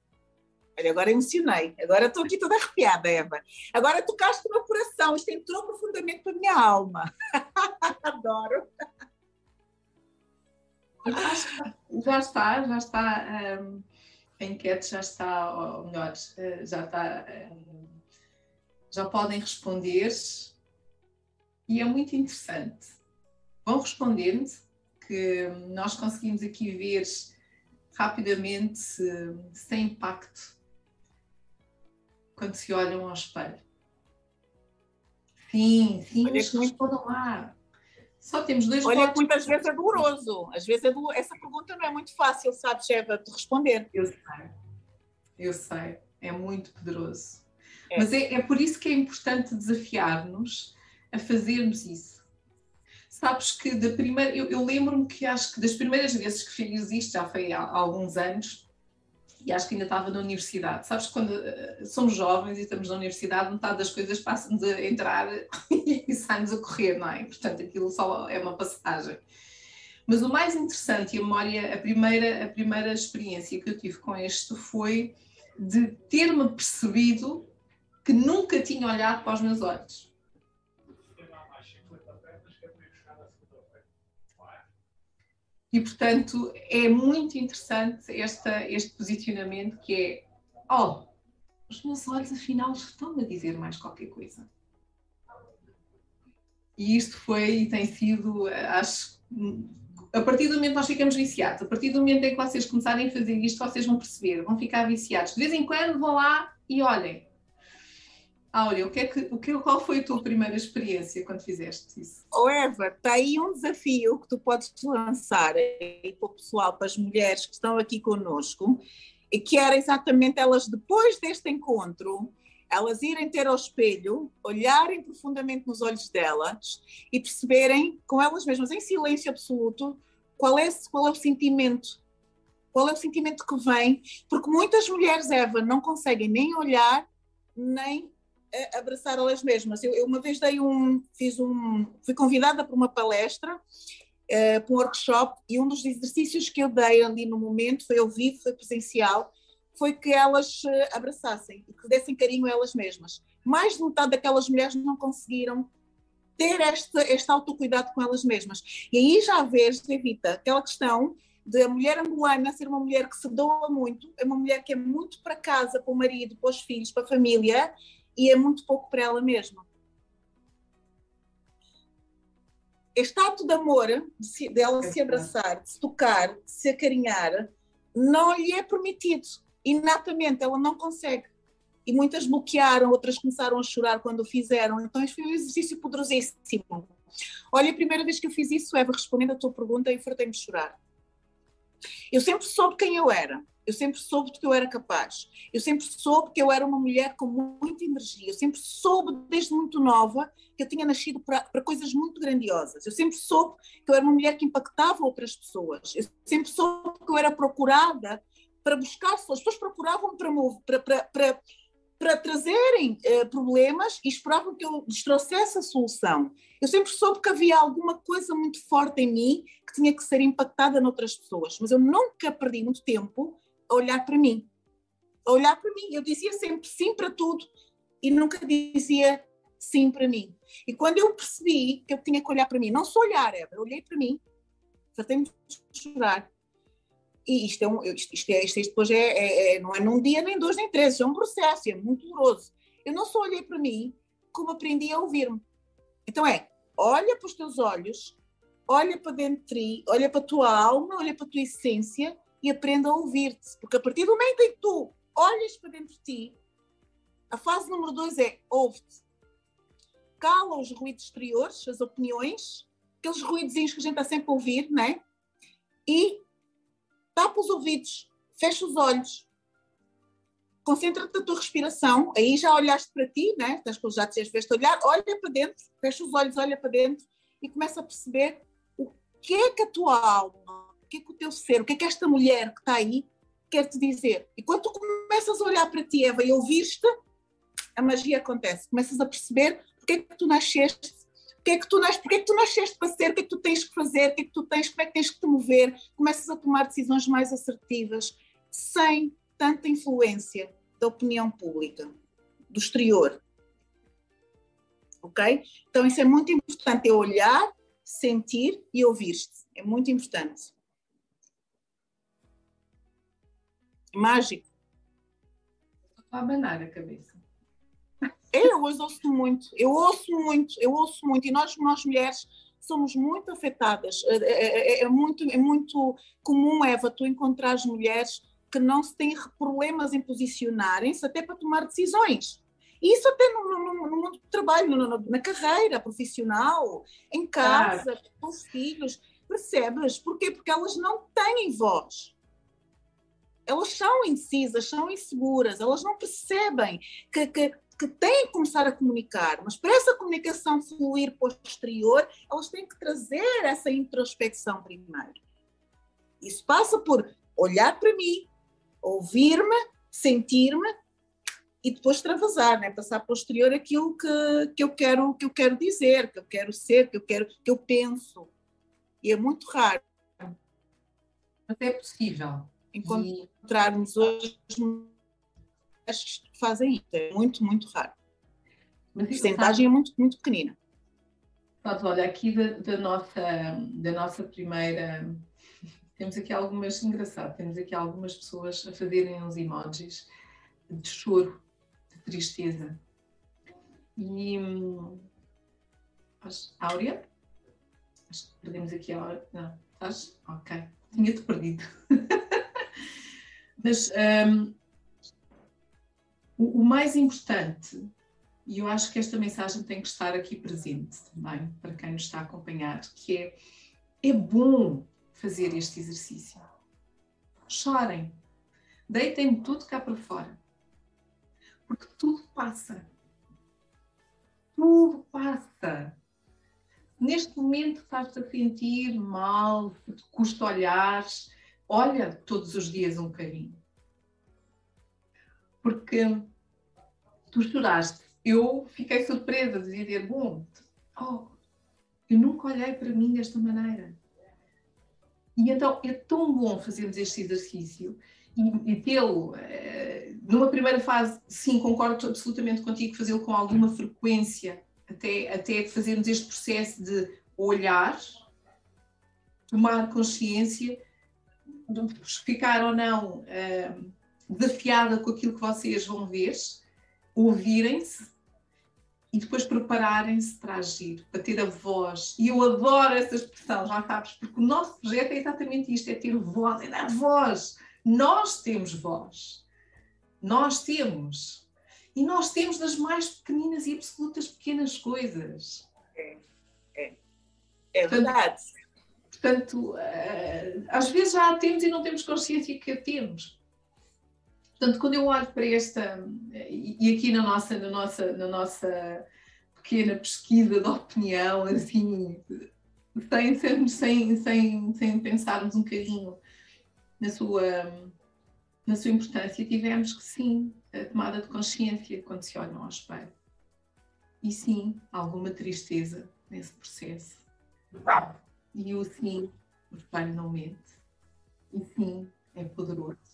Olha, agora emocionei. Agora estou aqui toda arrepiada, Eva. Agora tocaste no meu coração. Isto entrou profundamente para a minha alma. Adoro. Já está, já está. Um, a enquete já está, ou melhor, eh, já está. Um, já podem responder. E é muito interessante. Vão respondendo, que nós conseguimos aqui ver rapidamente sem impacto quando se olham ao espelho. Sim, sim, Olha que respondam lá. Só temos dois Olha que muitas vezes é doloroso. Às vezes é do... essa pergunta não é muito fácil, sabes, Eva, de responder. Eu sei. Eu sei. É muito poderoso. É. Mas é, é por isso que é importante desafiar-nos a fazermos isso. Sabes que da primeira, eu, eu lembro-me que acho que das primeiras vezes que fiz isto, já foi há, há alguns anos, e acho que ainda estava na universidade. Sabes quando uh, somos jovens e estamos na universidade, metade das coisas passam-nos a entrar e saem-nos a correr, não é? Portanto, aquilo só é uma passagem. Mas o mais interessante e a memória, a primeira, a primeira experiência que eu tive com isto foi de ter-me percebido que nunca tinha olhado para os meus olhos. E, portanto, é muito interessante esta, este posicionamento que é, oh, os meus olhos afinal estão a dizer mais qualquer coisa. E isto foi e tem sido, acho, a partir do momento que nós ficamos viciados, a partir do momento em que vocês começarem a fazer isto, vocês vão perceber, vão ficar viciados. De vez em quando vão lá e olhem, Áurea, o que é que, o que, qual foi a tua primeira experiência quando fizeste isso? Oh Eva, está aí um desafio que tu podes lançar aí para o pessoal, para as mulheres que estão aqui conosco, e que era exatamente elas, depois deste encontro, elas irem ter ao espelho, olharem profundamente nos olhos delas e perceberem com elas mesmas, em silêncio absoluto, qual é, qual é o sentimento. Qual é o sentimento que vem? Porque muitas mulheres, Eva, não conseguem nem olhar, nem abraçar elas mesmas. Eu, eu, uma vez dei um, fiz um, fui convidada para uma palestra, uh, para um workshop, e um dos exercícios que eu dei ali no momento, foi ao vivo, foi presencial, foi que elas uh, abraçassem e que dessem carinho a elas mesmas. Mais de metade daquelas mulheres não conseguiram ter este, este autocuidado com elas mesmas. E aí já vês, Evita, aquela questão de a mulher angolana ser uma mulher que se doa muito, é uma mulher que é muito para casa, para o marido, para os filhos, para a família, e é muito pouco para ela mesma. Este ato de amor, de, se, de se abraçar, de se tocar, de se acarinhar, não lhe é permitido. Inatamente, ela não consegue. E muitas bloquearam, outras começaram a chorar quando o fizeram. Então, este foi um exercício poderosíssimo. Olha, a primeira vez que eu fiz isso, Eva, respondendo a tua pergunta, eu fartei-me chorar. Eu sempre soube quem eu era. Eu sempre soube que eu era capaz. Eu sempre soube que eu era uma mulher com muita energia. Eu sempre soube, desde muito nova, que eu tinha nascido para, para coisas muito grandiosas. Eu sempre soube que eu era uma mulher que impactava outras pessoas. Eu sempre soube que eu era procurada para buscar pessoas. As pessoas procuravam para, para, para, para, para trazerem uh, problemas e esperavam que eu lhes trouxesse a solução. Eu sempre soube que havia alguma coisa muito forte em mim que tinha que ser impactada noutras pessoas, mas eu nunca perdi muito tempo a olhar para mim. A olhar para mim. Eu dizia sempre sim para tudo e nunca dizia sim para mim. E quando eu percebi que eu tinha que olhar para mim, não só olhar, eu olhei para mim, tratei-me de chorar. E isto, é um, isto, isto, é, isto, depois é, é, é, não é num dia, nem dois, nem três, é um processo, é muito doloroso. Eu não só olhei para mim, como aprendi a ouvir-me. Então é, olha para os teus olhos, olha para dentro de ti, olha para a tua alma, olha para a tua essência e aprenda a ouvir-te. Porque a partir do momento em que tu olhas para dentro de ti, a fase número dois é ouve-te. Cala os ruídos exteriores, as opiniões, aqueles ruídozinhos que a gente está sempre a ouvir, né? E tapa os ouvidos, fecha os olhos, concentra-te na tua respiração, aí já olhaste para ti, né? já te fez olhar, olha para dentro, fecha os olhos, olha para dentro e começa a perceber o que é que a tua alma que é que o teu ser, o que é que esta mulher que está aí quer te dizer? E quando tu começas a olhar para ti, Eva, e ouvir-te, a magia acontece. Começas a perceber porque é que tu nasceste, porque é que tu, nasceste, porque é que tu nasceste para ser, o que é que tu tens que fazer, o que é que tu tens, como é que tens que te mover, começas a tomar decisões mais assertivas, sem tanta influência da opinião pública, do exterior. Ok? Então isso é muito importante, é olhar, sentir e ouvir-te. É muito importante. mágico. Estou a abanar a cabeça. Eu hoje ouço muito, eu ouço muito, eu ouço muito, e nós, nós mulheres, somos muito afetadas. É, é, é, é muito, é muito comum, Eva, tu encontrar mulheres que não se têm problemas em posicionarem-se até para tomar decisões. E isso até no, no, no mundo do trabalho, no, na carreira profissional, em casa, com os filhos. Percebes? Porquê? Porque elas não têm voz elas são incisas, são inseguras, elas não percebem que, que, que têm que começar a comunicar, mas para essa comunicação fluir posterior, elas têm que trazer essa introspecção primeiro. Isso passa por olhar para mim, ouvir-me, sentir-me e depois travasar, né? passar posterior aquilo que, que, eu quero, que eu quero dizer, que eu quero ser, que eu quero, que eu penso. E é muito raro. Mas é possível encontrarmos hoje que fazem isso. É muito, muito raro. a porcentagem é muito, muito pequenina. Pronto, olha, aqui da, da, nossa, da nossa primeira. Temos aqui algumas, engraçado, temos aqui algumas pessoas a fazerem uns emojis de choro, de tristeza. E. Áurea? Acho que perdemos aqui a hora. Não, estás? Ok. Tinha-te perdido. Mas um, o, o, mais importante, e eu acho que esta mensagem tem que estar aqui presente também, para quem nos está a acompanhar, que é, é bom fazer este exercício. Chorem, deitem tudo cá para fora, porque tudo passa. Tudo passa. Neste momento estás-te a sentir mal, te custa olhar, olha todos os dias um bocadinho. Porque tu choraste. Eu fiquei surpresa de dizer, bom, oh, eu nunca olhei para mim desta maneira. E então é tão bom fazermos este exercício e, e tê-lo. Eh, numa primeira fase, sim, concordo absolutamente contigo, fazê-lo com alguma frequência, até, até fazermos este processo de olhar, tomar consciência ficar ou não uh, desafiada com aquilo que vocês vão ver, ouvirem-se e depois prepararem-se para agir, para ter a voz. E eu adoro essa expressão, já sabes, porque o nosso projeto é exatamente isto: é ter voz, é dar voz. Nós temos voz. Nós temos. E nós temos das mais pequeninas e absolutas pequenas coisas. É, é. É verdade. Portanto, às vezes já a temos e não temos consciência que a temos. Portanto, quando eu olho para esta, e aqui na nossa, na nossa, na nossa pequena pesquisa de opinião, assim, sem, sem, sem, sem pensarmos um bocadinho na sua, na sua importância, tivemos que sim, a tomada de consciência quando se olham ao espelho. E sim, alguma tristeza nesse processo. E o sim, o espelho não mente. E sim, é poderoso.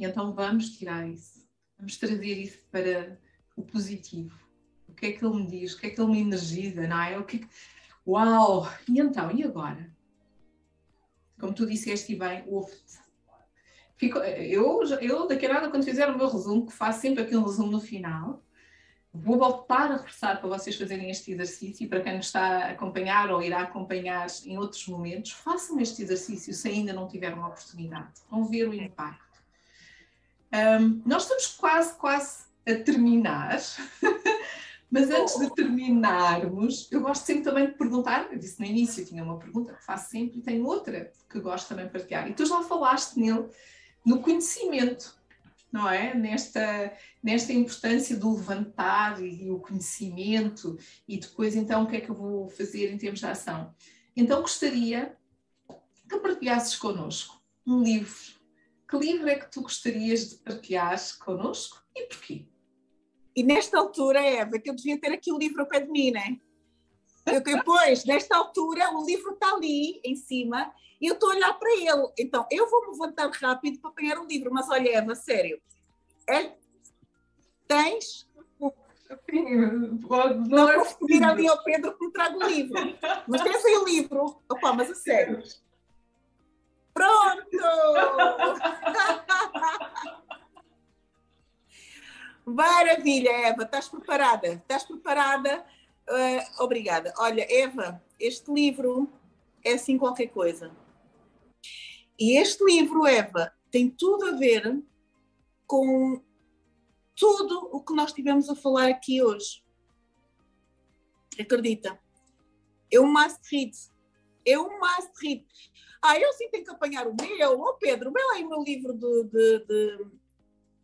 E então vamos tirar isso. Vamos trazer isso para o positivo. O que é que ele me diz? O que é que ele me energiza? Não é? O que, é que Uau! E então, e agora? Como tu disseste bem, ouve-te. Eu, eu, daqui a nada, quando fizer o meu resumo, que faço sempre aquele resumo no final, vou voltar a reforçar para vocês fazerem este exercício e para quem nos está a acompanhar ou irá acompanhar em outros momentos, façam este exercício se ainda não tiveram uma oportunidade. Vão ver o impacto. Um, nós estamos quase, quase a terminar. Mas antes de terminarmos, eu gosto sempre também de perguntar, eu disse no início, tinha uma pergunta que faço sempre e tenho outra que gosto também de partilhar. E tu já falaste nele, no conhecimento, não é? Nesta, nesta importância do levantar e, e o conhecimento e depois então o que é que eu vou fazer em termos de ação. Então gostaria que partilhasses connosco um livro. Que livro é que tu gostarias de partilhar connosco e porquê? E nesta altura, Eva, que eu devia ter aqui o livro ao pé de mim, né? Eu, depois, nesta altura, o livro está ali em cima e eu estou a olhar para ele. Então, eu vou me levantar rápido para apanhar o livro. Mas olha, Eva, sério, é... tens. Sim, pode, não, não é posso pedir ali ao Pedro que me traga o livro. Mas tens aí o livro. Opa, mas a sério. Pronto! Maravilha, Eva, estás preparada? Estás preparada? Uh, obrigada. Olha, Eva, este livro é assim qualquer coisa. E este livro, Eva, tem tudo a ver com tudo o que nós tivemos a falar aqui hoje. Acredita? É um must read. É um must read. Ah, eu sim tenho que apanhar o meu. Oh, Pedro, vê lá aí o meu livro de, de, de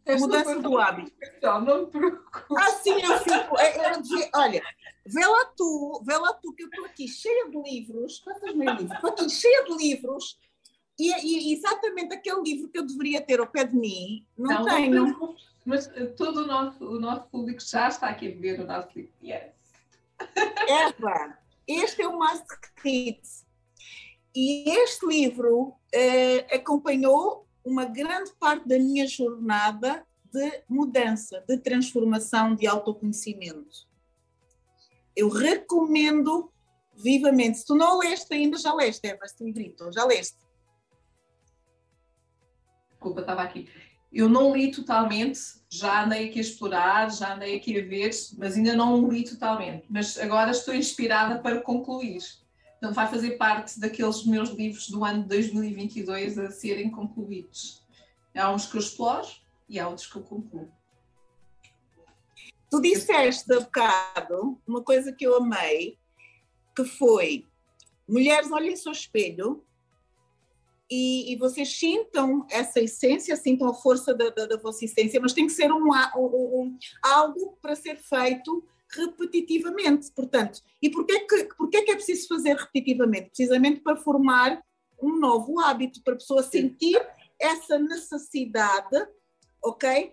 esta mudança do hábito. Não me preocupes. Assim eu fico. É, eu dizia, olha, vê lá tu, vê lá tu, que eu estou aqui cheia de livros. Quantos mil livros? Estou aqui cheia de livros. E, e, exatamente aquele livro que eu deveria ter ao pé de mim, não, não tenho. Não, mas eh, todo o nosso, o nosso público já está aqui a ver o nosso livro. Yes. É, pá. Este é o Must Read. E este livro eh, acompanhou uma grande parte da minha jornada de mudança, de transformação, de autoconhecimento. Eu recomendo vivamente. Se tu não leste ainda, já leste, Eva, este livrito, já leste? Desculpa, estava aqui. Eu não li totalmente, já andei aqui a explorar, já andei aqui a ver, mas ainda não li totalmente. Mas agora estou inspirada para concluir. Então vai fazer parte daqueles meus livros do ano de 2022 a serem concluídos. Há uns que eu exploro e há outros que eu concluo. Tu disseste há bocado uma coisa que eu amei, que foi mulheres olhem-se ao espelho e, e, vocês sintam essa essência, sintam a força da, da, da vossa essência, mas tem que ser um, um, um, algo para ser feito repetitivamente. Portanto, e porquê que, porquê que é preciso fazer repetitivamente? Precisamente para formar um novo hábito, para a pessoa sentir essa necessidade, ok?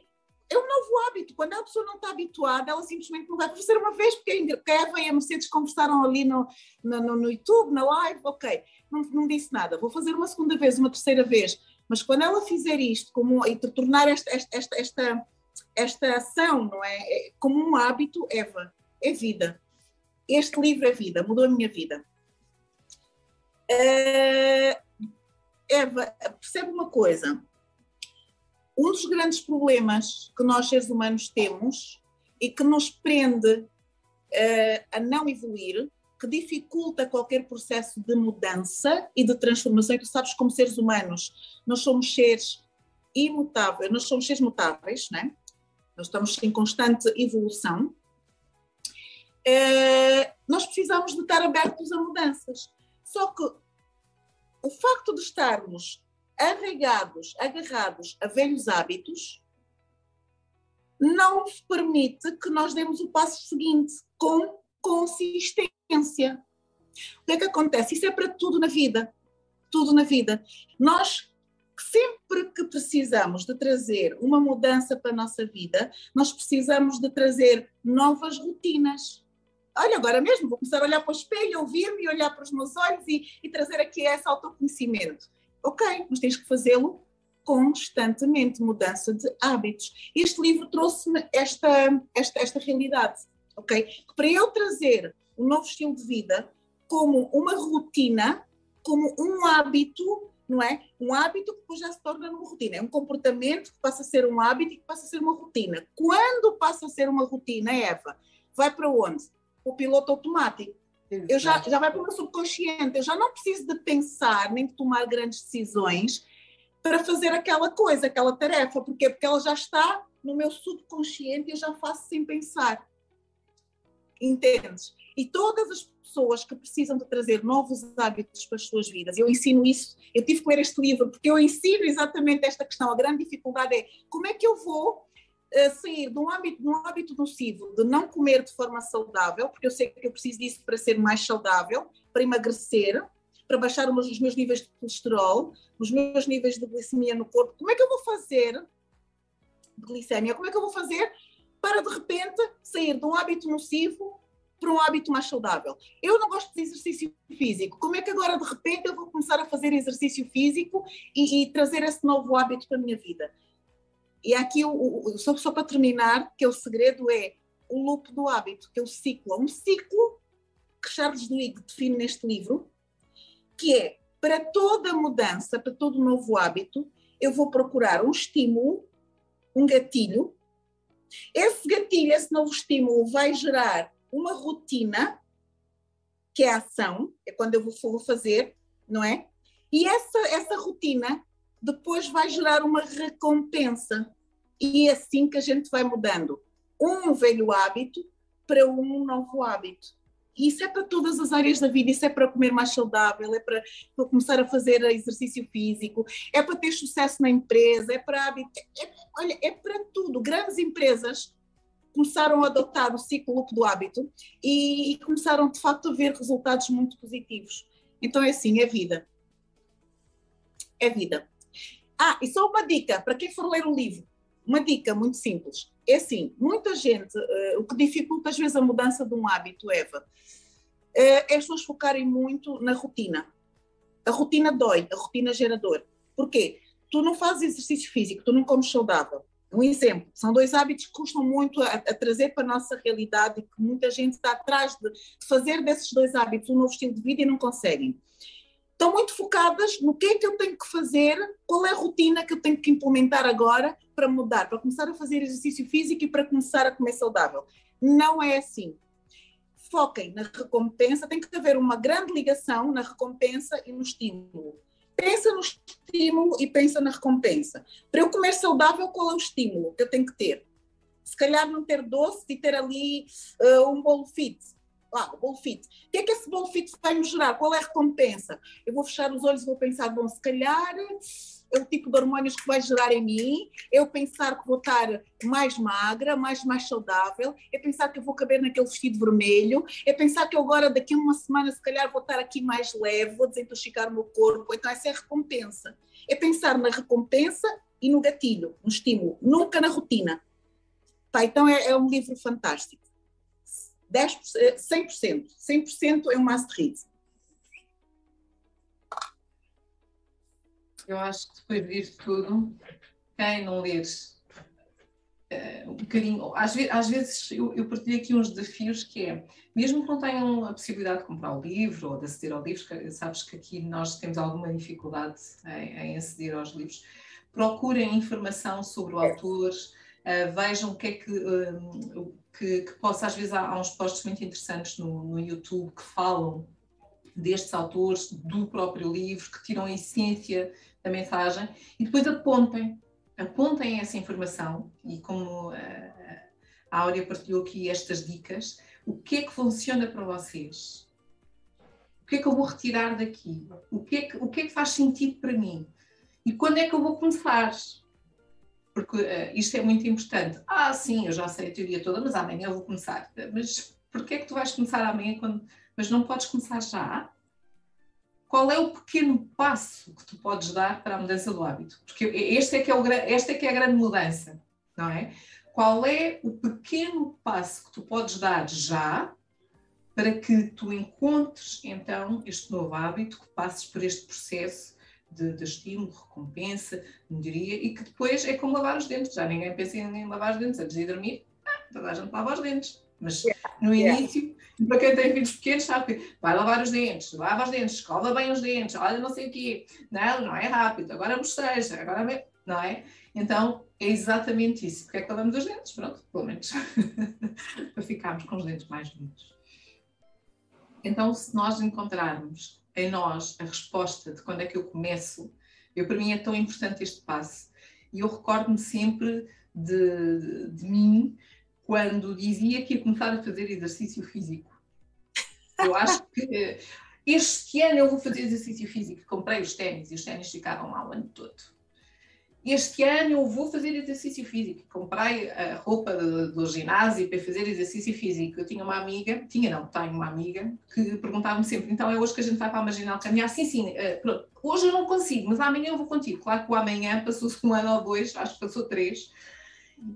É um novo hábito. Quando a pessoa não está habituada, ela simplesmente não vai fazer uma vez, porque a Eva e a Mercedes conversaram ali no, no, no YouTube, na live, ok, não, não disse nada. Vou fazer uma segunda vez, uma terceira vez. Mas quando ela fizer isto como, e tornar esta, esta, esta esta ação, não é? é? Como um hábito, Eva, é vida. Este livro é vida, mudou a minha vida. Uh, Eva, percebe uma coisa. Um dos grandes problemas que nós seres humanos temos e que nos prende uh, a não evoluir, que dificulta qualquer processo de mudança e de transformação. E tu sabes, como seres humanos, nós somos seres imutáveis, nós somos seres mutáveis, não é? Nós estamos em constante evolução, é, nós precisamos de estar abertos a mudanças. Só que o facto de estarmos arraigados, agarrados a velhos hábitos, não permite que nós demos o passo seguinte com consistência. O que é que acontece? Isso é para tudo na vida. Tudo na vida. Nós, sempre que precisamos de trazer uma mudança para a nossa vida, nós precisamos de trazer novas rotinas. Olha, agora mesmo vou começar a olhar para o espelho, ouvir-me, olhar para os meus olhos e, e trazer aqui esse autoconhecimento. Ok, mas tens que fazê-lo constantemente, mudança de hábitos. Este livro trouxe-me esta, esta, esta realidade, ok? Para eu trazer um novo estilo de vida como uma rotina, como um hábito, não é? Um hábito que já se torna uma rotina. É um comportamento que passa a ser um hábito e que passa a ser uma rotina. Quando passa a ser uma rotina, Eva, vai para onde? O piloto automático. Eu já, já vai para o meu subconsciente. Eu já não preciso de pensar nem de tomar grandes decisões para fazer aquela coisa, aquela tarefa. Porquê? Porque ela já está no meu subconsciente e eu já faço sem pensar. Entendes? E todas as pessoas que precisam de trazer novos hábitos para as suas vidas, eu ensino isso, eu tive que ler este livro, porque eu ensino exatamente esta questão. A grande dificuldade é como é que eu vou uh, sair de um hábito, de um hábito nocivo, de não comer de forma saudável, porque eu sei que eu preciso disso para ser mais saudável, para emagrecer, para baixar os meus níveis de colesterol, os meus níveis de glicemia no corpo. Como é que eu vou fazer, de glicemia, como é que eu vou fazer para de repente sair de um hábito nocivo para um hábito mais saudável? Eu não gosto de exercício físico. Como é que agora de repente eu vou começar a fazer exercício físico e, e trazer esse novo hábito para a minha vida? E aqui, o, o, só, só para terminar, que é o segredo é o loop do hábito, que é o ciclo. Um ciclo que Charles Duhigg define neste livro, que é para toda mudança, para todo novo hábito, eu vou procurar um estímulo, um gatilho. Esse gatilho, esse novo estímulo, vai gerar uma rotina, que é a ação, é quando eu vou fazer, não é? E essa, essa rotina depois vai gerar uma recompensa. E é assim que a gente vai mudando um velho hábito para um novo hábito. E isso é para todas as áreas da vida, isso é para comer mais saudável, é para, para começar a fazer exercício físico, é para ter sucesso na empresa, é para é, olha, é para tudo. Grandes empresas começaram a adotar o ciclo do hábito e, e começaram de facto a ver resultados muito positivos. Então é assim, é vida. É vida. Ah, e só uma dica para quem for ler o livro. Uma dica muito simples. É assim, muita gente, uh, o que dificulta às vezes a mudança de um hábito, Eva, uh, é as pessoas focarem muito na rotina. A rotina dói, a rotina gera dor. Porquê? Tu não fazes exercício físico, tu não comes saudável. Um exemplo, são dois hábitos que custam muito a, a trazer para a nossa realidade e que muita gente está atrás de, fazer desses dois hábitos um novo estilo de vida e não conseguem estão muito focadas no que é que eu tenho que fazer, qual é a rotina que eu tenho que implementar agora para mudar, para começar a fazer exercício físico e para começar a comer saudável. Não é assim. Foquem na recompensa, tem que haver uma grande ligação na recompensa e no estímulo. Pensa no estímulo e pensa na recompensa. Para eu comer saudável, qual é o estímulo que eu tenho que ter? Se calhar não ter doce e ter ali uh, um bolo fit ah, o bolo fit. O que é que esse bolo fit vai me gerar? Qual é a recompensa? Eu vou fechar os olhos e vou pensar, bom, se calhar é o tipo de hormônios que vai gerar em mim, eu pensar que vou estar mais magra, mais, mais saudável, é pensar que eu vou caber naquele vestido vermelho, é pensar que eu agora, daqui a uma semana, se calhar vou estar aqui mais leve, vou desintoxicar o meu corpo, então essa é a recompensa. É pensar na recompensa e no gatilho, no estímulo, nunca na rotina. Tá, então é, é um livro fantástico. 10%, 100%. 100% é um must Eu acho que depois disto tudo, quem não ler uh, um bocadinho, às vezes, às vezes eu, eu partilho aqui uns desafios que é, mesmo que não tenham a possibilidade de comprar o livro ou de aceder ao livro, sabes que aqui nós temos alguma dificuldade em, em aceder aos livros, procurem informação sobre o autor, uh, vejam o que é que, uh, que, que possa, às vezes, há, há, uns posts muito interessantes no, no YouTube que falam destes autores, do próprio livro, que tiram a essência da mensagem e depois apontem, apontem essa informação e como a, a Áurea partilhou aqui estas dicas, o que é que funciona para vocês? O que é que eu vou retirar daqui? O que é que, o que, é que faz sentido para mim? E quando é que eu vou começar? Porque uh, isto é muito importante. Ah, sim, eu já sei a teoria toda, mas amanhã eu vou começar. Mas porquê é que tu vais começar amanhã quando... Mas não podes começar já? Qual é o pequeno passo que tu podes dar para a mudança do hábito? Porque este é que é o, esta é que é a grande mudança, não é? Qual é o pequeno passo que tu podes dar já para que tu encontres então este novo hábito, que passes por este processo de, de estímulo, recompensa, melhoria e que depois é como lavar os dentes. Já ninguém pensa em lavar os dentes antes de dormir, ah, toda a gente lava os dentes. Mas no início, para quem tem filhos pequenos, sabe que vai lavar os dentes, lava os dentes, escova bem os dentes, olha não sei o quê. Não, não é rápido, agora bosteja, agora não é? Então é exatamente isso. Porque é que lavamos os dentes? Pronto, pelo menos para ficarmos com os dentes mais bonitos. Então, se nós encontrarmos em nós a resposta de quando é que eu começo, eu para mim é tão importante este passo. E eu recordo-me sempre de, de, de, mim quando dizia que ia começar a fazer exercício físico. Eu acho que este ano eu vou fazer exercício físico. Comprei os ténis e os ténis ficaram lá o ano todo este ano eu vou fazer exercício físico. Comprei a roupa do, ginásio para fazer exercício físico. Eu tinha uma amiga, tinha não, tenho uma amiga, que perguntava-me sempre, então é hoje que a gente vai para a Marginal caminhar? Sim, sim, uh, pronto. Hoje eu não consigo, mas amanhã eu vou contigo. Claro que o amanhã passou-se um ano ou dois, acho que passou três,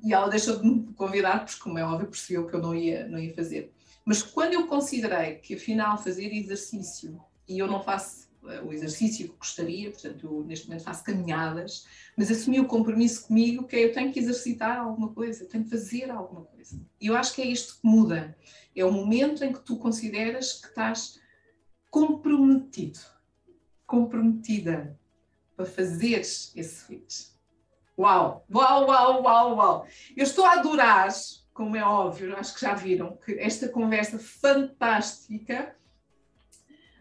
e ela deixou de me convidar, porque como é óbvio percebeu que eu não ia, não ia fazer. Mas quando eu considerei que afinal fazer exercício, e eu não faço eh, o exercício que gostaria, portanto, eu neste momento faço caminhadas, mas assumi o compromisso comigo que é eu tenho que exercitar alguma coisa, tenho que fazer alguma coisa. E eu acho que é isto que muda. É o momento em que tu consideras que estás comprometido, comprometida para fazeres esse switch. Uau, uau, uau, uau, uau. Eu estou a adorar, como é óbvio, acho que já viram, que esta conversa fantástica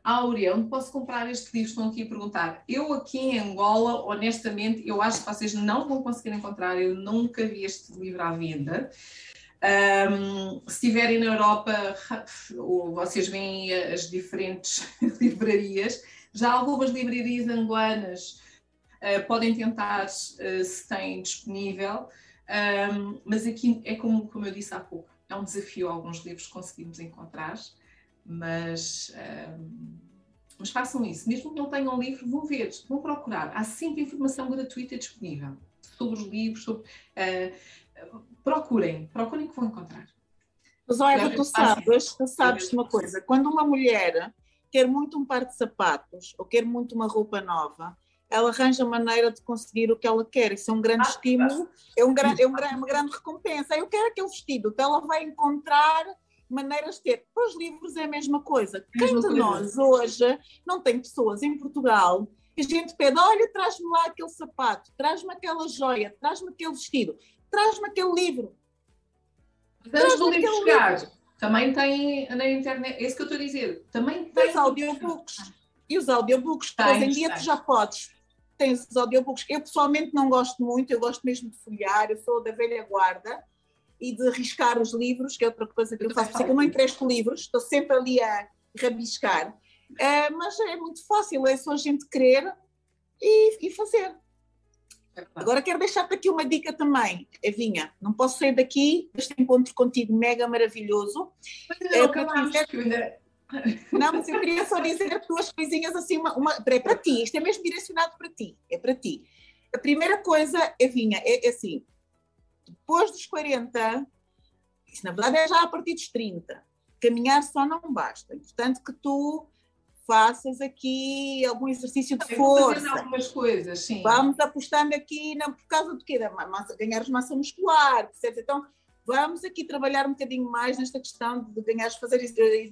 Áurea, onde posso comprar este livro? Estão aqui a perguntar. Eu aqui em Angola, honestamente, eu acho que vocês não vão conseguir encontrar, eu nunca vi este livro à venda. Um, se estiverem na Europa, vocês veem as diferentes livrarias. Já algumas livrarias angolanas podem tentar uh, se têm disponível, um, mas aqui é como, como eu disse há pouco, é um desafio alguns livros conseguimos encontrar mas, um, mas façam isso. Mesmo que não tenham livro, vão ver, vão procurar. Há sempre informação gratuita disponível sobre os livros, sobre, uh, procurem, procurem que vão encontrar. Mas olha, tu sabes, tu sabes uma coisa, quando uma mulher quer muito um par de sapatos ou quer muito uma roupa nova, ela arranja maneira de conseguir o que ela quer. Isso é um grande ah, estímulo, é, um, é um, uma grande recompensa. Eu quero aquele vestido, então ela vai encontrar maneiras de ter. Para os livros é a mesma coisa. Quem de nós hoje não tem pessoas em Portugal que a gente pede, olha, traz-me lá aquele sapato, traz-me aquela joia, traz-me aquele vestido, traz-me aquele livro. Antes do livro chegar, também tem na internet, é isso que eu estou a dizer, também tem... Os audiobooks. E os audiobooks, hoje em dia tu já podes. Tens os audiobooks. Eu pessoalmente não gosto muito, eu gosto mesmo de folhear, eu sou da velha guarda, e de riscar os livros, que é outra coisa que eu, eu faço, porque eu não empresto livros, estou sempre ali a rabiscar. Uh, mas é muito fácil, é só a gente querer e, e fazer. É Agora quero deixar-te aqui uma dica também, Evinha. Não posso sair daqui deste encontro contigo mega maravilhoso. Mas é, que ainda... Não, mas eu queria só dizer duas coisinhas assim, uma, uma, é para ti, isto é mesmo direcionado para ti, é para ti. A primeira coisa, Evinha, é, é assim, depois dos 40, isso na verdade é já a partir dos 30, caminhar só não basta. É importante que tu faças aqui algum exercício de força. algumas coisas, sim. Vamos apostando aqui, não, por causa do quê? Da massa, ganhares massa muscular, percebes? Então, vamos aqui trabalhar um bocadinho mais nesta questão de ganhares, fazer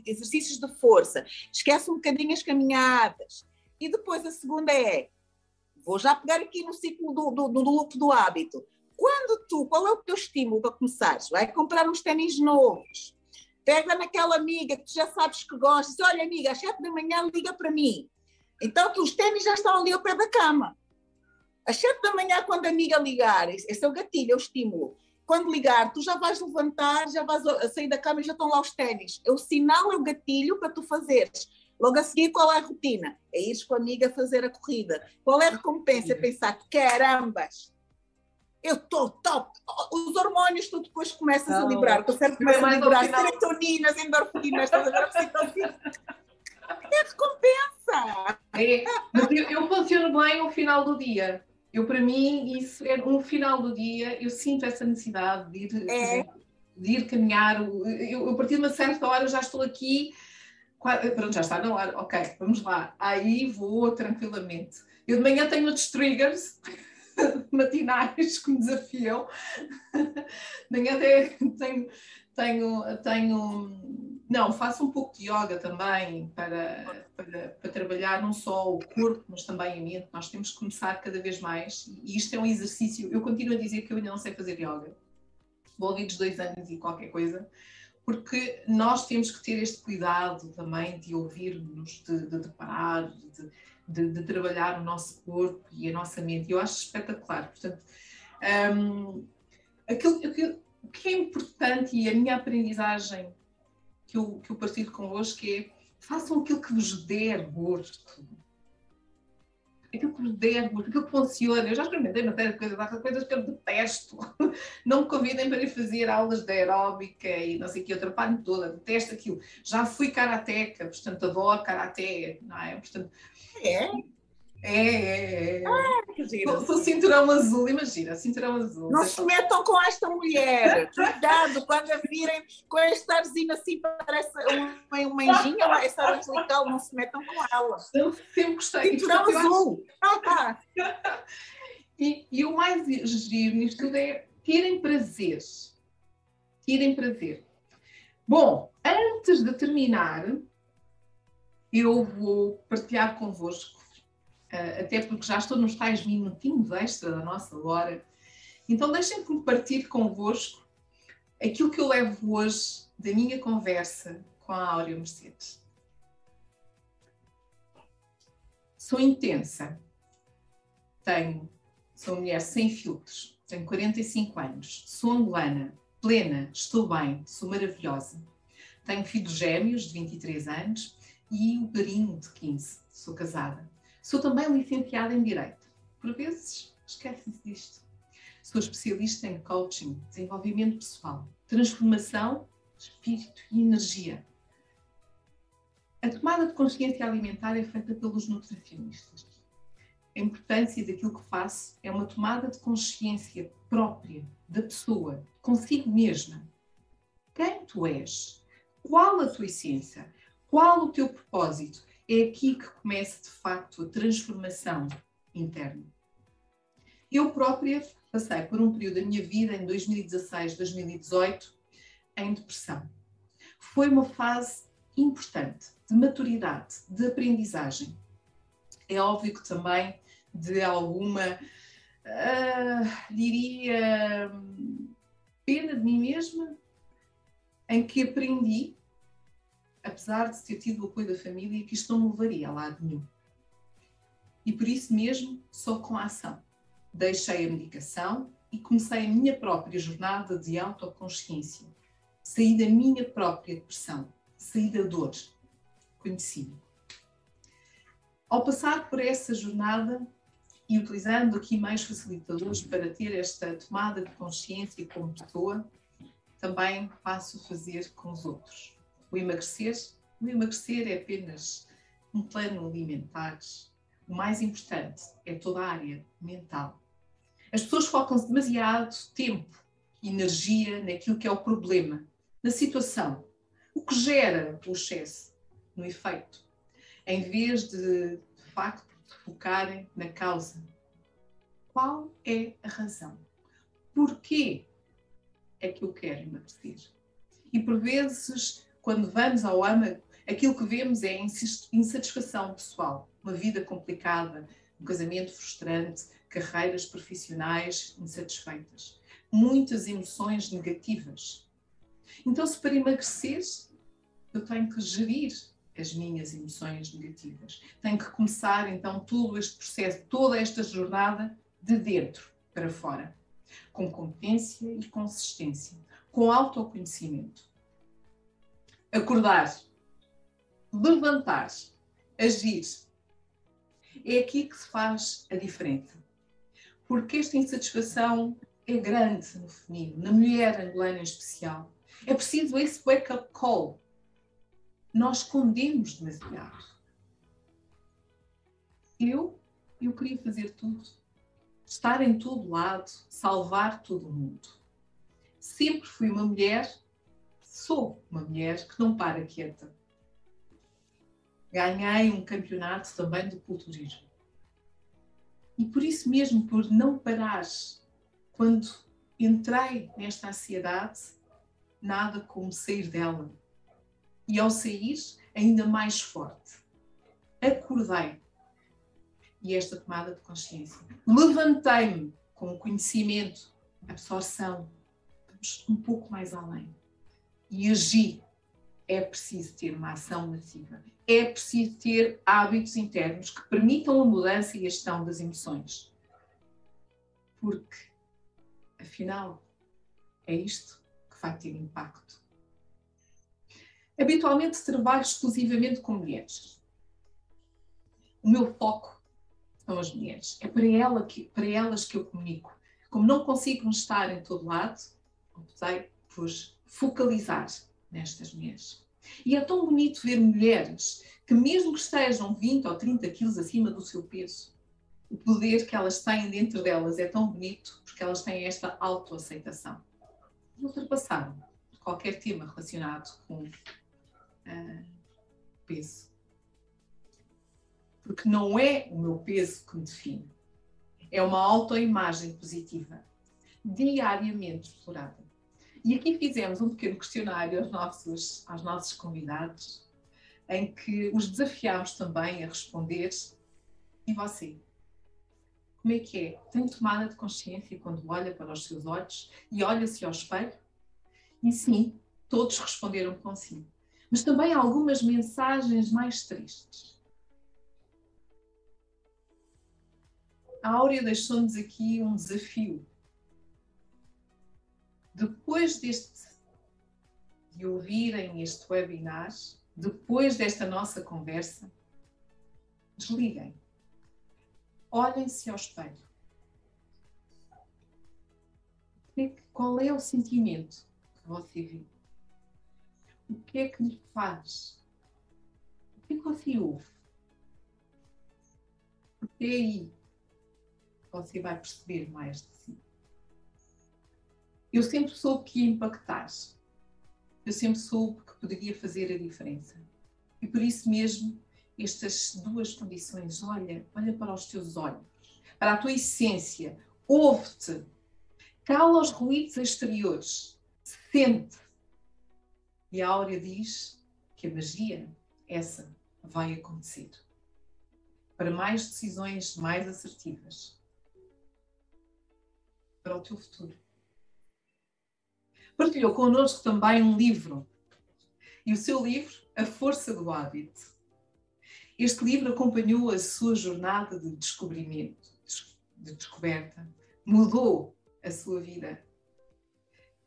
exercícios de força. Esquece um bocadinho as caminhadas. E depois a segunda é, vou já pegar aqui no ciclo do, do, do loop do hábito. Quando tu, qual é o teu estímulo para começares? Vai comprar uns ténis novos. Pega naquela amiga que tu já sabes que gostas. Olha, amiga, às sete da manhã liga para mim. Então, os ténis já estão ali ao pé da cama. Às sete da manhã, quando a amiga ligar, esse é o gatilho, é o estímulo. Quando ligar, tu já vais levantar, já vais sair da cama e já estão lá os ténis. É o sinal, é o gatilho para tu fazeres Logo a seguir, qual é a rotina? É ir com a amiga fazer a corrida. Qual é a recompensa? É pensar, carambas, eu estou top. Os hormônios, tu depois começas a liberar. O teu cérebro começa a liberar serotoninas, endorfinas, ver? É recompensa. É, mas eu, eu funciono bem ao final do dia. Eu, para mim, isso é no final do dia, eu sinto essa necessidade de ir, é. de ir caminhar. Eu, a partir de uma certa hora, já estou aqui. Pronto, já está na hora. Ok, vamos lá. Aí vou tranquilamente. Eu de manhã tenho outros triggers matinais que me desafiam. Nem até tenho, tenho, tenho. Não, faço um pouco de yoga também para, para, para, trabalhar não só o corpo, mas também a mente. Nós temos que começar cada vez mais. E isto é um exercício. Eu continuo a dizer que eu ainda não sei fazer yoga. Vou ouvir dos dois anos e qualquer coisa porque nós temos que ter este cuidado também de ouvir-nos, de, de, de parar, de, de, de, trabalhar o nosso corpo e a nossa mente. Eu acho espetacular. Portanto, um, aquilo, aquilo que é importante e a minha aprendizagem que eu, que eu partilho convosco é façam aquilo que vos der gosto. Aquilo que vos der gosto, aquilo que funciona. Eu já experimentei uma série de coisas, há coisas que eu detesto. Não me convidem para ir fazer aulas de aeróbica e não sei o que, eu atrapalho toda, detesto aquilo. Já fui karateca, portanto adoro karaté, não é? Portanto, é? É, é, é. Ah, que giro. Sou cinturão azul, imagina, cinturão azul. Não se metam com esta mulher. Cuidado, quando a virem com este arzinho assim, parece uma, uma anjinha, uma, essa angelical, não se metam com ela. Eu sempre gostei. Cinturão azul. e, e o mais giro nisto tudo é terem prazer. Terem prazer. Bom, antes de terminar, eu vou partilhar convosco, até porque já estou nos tais minutinhos extra da nossa hora. Então deixem que me partilhe convosco aquilo que eu levo hoje da minha conversa com a Áurea Mercedes. Sou intensa, tenho, sou mulher sem filtros, tenho 45 anos, sou angolana, plena, estou bem, sou maravilhosa. Tenho filhos gêmeos de 23 anos e o Berinho, de 15. Sou casada. Sou também licenciada em Direito. Por vezes, esquecem-se disto. Sou especialista em coaching, desenvolvimento pessoal, transformação, espírito e energia. A tomada de consciência alimentar é feita pelos nutricionistas. A importância daquilo que faço é uma tomada de consciência própria da pessoa, consigo mesma. Quem tu és? Qual a tua essência? Qual o teu propósito? É aqui que começa de facto a transformação interna. Eu própria passei por um período da minha vida, em 2016, 2018, em depressão. Foi uma fase importante de maturidade, de aprendizagem. É óbvio que também de alguma, uh, diria, pena de mim mesma, em que aprendi apesar de ter tido o apoio da família, que isto não me levaria a lado nenhum. E por isso mesmo, só com a ação. Deixei a medicação e comecei a minha própria jornada de autoconsciência. Saí da minha própria depressão, saí da dor, conheci-me. Ao passar por essa jornada e utilizando aqui mais facilitadores para ter esta tomada de consciência como pessoa, também passo a fazer com os outros o emagrecer, o emagrecer é apenas um plano alimentar. O mais importante é toda a área mental. As pessoas focam-se demasiado tempo energia naquilo que é o problema, na situação, o que gera o excesso, no efeito, em vez de, de facto, focarem na causa. Qual é a razão? Porquê é que eu quero emagrecer? E por vezes quando vamos ao âmago, aquilo que vemos é insatisfação pessoal, uma vida complicada, um casamento frustrante, carreiras profissionais insatisfeitas, muitas emoções negativas. Então, se para emagrecer, eu tenho que gerir as minhas emoções negativas. Tenho que começar então todo este processo, toda esta jornada de dentro para fora, com competência e consistência, com autoconhecimento acordar, levantar, agir, é aqui que se faz a diferença. Porque esta insatisfação é grande no feminino, na mulher angolana em especial. É preciso esse wake-up call. Nós escondemos demasiado. Eu, eu queria fazer tudo. Estar em todo lado, salvar todo mundo. Sempre fui uma mulher, sou uma mulher que não para quieta ganhei um campeonato também de culturismo. E por isso mesmo, por não parar, quando entrei nesta ansiedade, nada como sair dela. E ao sair, ainda mais forte. Acordei. E esta tomada de consciência. Levantei-me com conhecimento, absorção. Vamos um pouco mais além. E agi é preciso ter uma ação massiva. É preciso ter hábitos internos que permitam a mudança e a gestão das emoções. Porque, afinal, é isto que vai ter impacto. Habitualmente trabalho exclusivamente com mulheres. O meu foco são as mulheres. É para, ela que, para elas que eu comunico. Como não consigo estar em todo lado, optei por focalizar nestas mulheres. E é tão bonito ver mulheres que, mesmo que estejam 20 ou 30 quilos acima do seu peso, o poder que elas têm dentro delas é tão bonito porque elas têm esta autoaceitação. E ultrapassaram qualquer tema relacionado com uh, peso. Porque não é o meu peso que me define, é uma autoimagem positiva, diariamente explorada. E aqui fizemos um pequeno questionário aos nossos, aos nossos convidados, em que os desafiámos também a responder. E você? Como é que é? Tem tomada de consciência quando olha para os seus olhos e olha-se ao espelho? E sim, todos responderam com sim. Mas também algumas mensagens mais tristes. A Áurea deixou-nos aqui um desafio depois deste, de ouvirem este webinar, depois desta nossa conversa, desliguem. Olhem-se ao espelho. Qual é o sentimento que você viu? O que é que lhe faz? O que é que você ouve? Porque é aí que você vai perceber mais de si eu sempre soube que ia impactar. Eu sempre soube que poderia fazer a diferença. E por isso mesmo, estas duas condições, olha, olha para os teus olhos, para a tua essência, ouve-te, cala os ruídos exteriores, sente. E a Áurea diz que a magia, essa, vai acontecer. Para mais decisões mais assertivas. Para o teu futuro partilhou connosco também um livro. E o seu livro, A Força do Hábito. Este livro acompanhou a sua jornada de descobrimento, de descoberta, mudou a sua vida,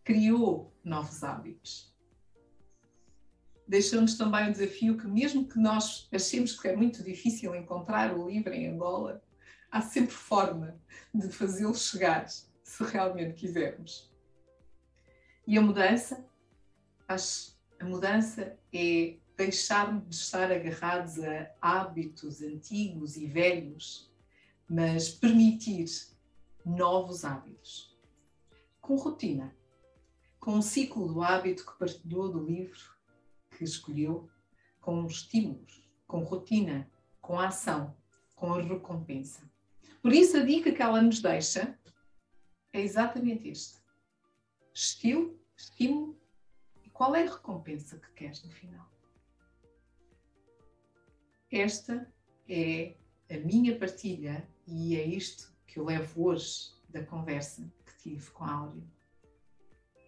criou novos hábitos. Deixou-nos também o desafio que, mesmo que nós achemos que é muito difícil encontrar o livro em Angola, há sempre forma de fazê-lo chegar, se realmente quisermos. E a mudança, a mudança é deixarmos de estar agarrados a hábitos antigos e velhos, mas permitir novos hábitos. Com rotina, com o ciclo do hábito que partilhou do livro que escolheu, com estímulos, com rotina, com ação, com a recompensa. Por isso, a dica que ela nos deixa é exatamente este estilo, estímulo e qual é a recompensa que queres no final. Esta é a minha partilha e é isto que eu levo hoje da conversa que tive com a Áurea.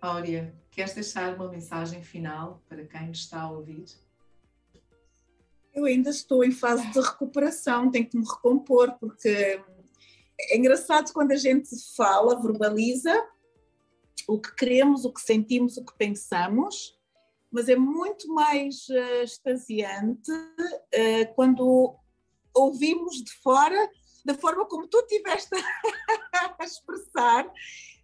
Áurea, queres deixar uma mensagem final para quem está a ouvir? Eu ainda estou em fase de recuperação, tenho que me recompor, porque é engraçado quando a gente fala, verbaliza, o que queremos, o que sentimos, o que pensamos, mas é muito mais uh, extasiante uh, quando ouvimos de fora, da forma como tu estiveste a expressar.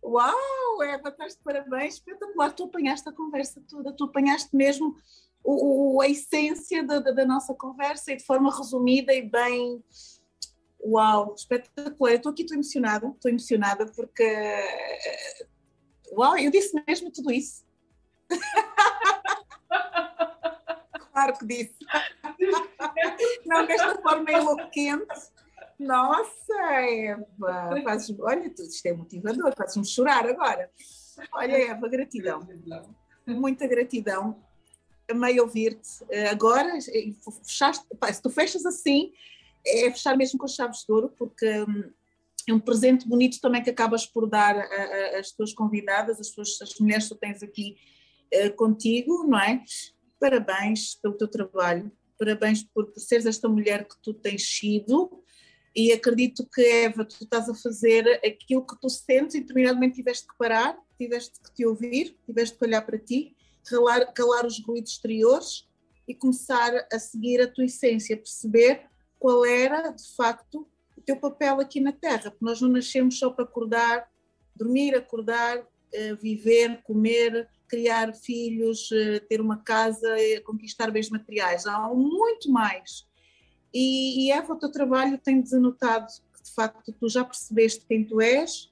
Uau, Eva, estás de parabéns, espetacular, tu apanhaste a conversa toda, tu apanhaste mesmo o, a essência da, da, da, nossa conversa e de forma resumida e bem. Uau, espetacular. Estou aqui, estou emocionada, estou emocionada porque. Uau, eu disse mesmo tudo isso. claro que disse. Não desta forma eloquente. Nossa, Eva, fazes, olha, tudo isto é motivador, fazes-me chorar agora. Olha, Eva, gratidão. Muita gratidão. Amei ouvir-te. Agora, fechaste, pá, se tu fechas assim, é fechar mesmo com as chaves de ouro, porque hum, é um presente bonito também que acabas por dar às tuas convidadas, as, tuas, as mulheres que tu tens aqui uh, contigo, não é? Parabéns pelo teu trabalho, parabéns por, por seres esta mulher que tu tens sido e acredito que, Eva, tu estás a fazer aquilo que tu sentes e determinadamente tiveste que parar, tiveste que te ouvir, tiveste que olhar para ti, calar, calar os ruídos exteriores e começar a seguir a tua essência, perceber qual era, de facto, o teu papel aqui na Terra, porque nós não nascemos só para acordar, dormir, acordar, eh, viver, comer, criar filhos, eh, ter uma casa, conquistar bens materiais. Há muito mais. E, e Eva, o teu trabalho tem denotado que, de facto, tu já percebeste quem tu és,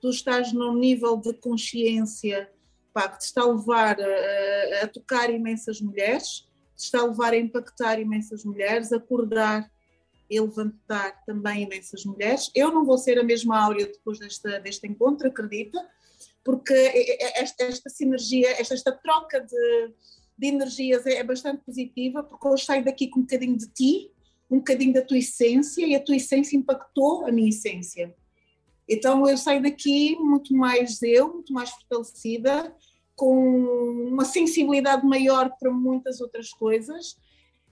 tu estás num nível de consciência pá, que te está a levar a, a, tocar imensas mulheres, te está a levar a impactar imensas mulheres, a acordar e levantar também imensas mulheres. Eu não vou ser a mesma Áurea depois desta, deste encontro, acredita, porque esta, esta sinergia, esta, esta troca de, de, energias é, é bastante positiva, porque hoje saio daqui com um bocadinho de ti, um bocadinho da tua essência, e a tua essência impactou a minha essência. Então eu saio daqui muito mais eu, muito mais fortalecida, com uma sensibilidade maior para muitas outras coisas.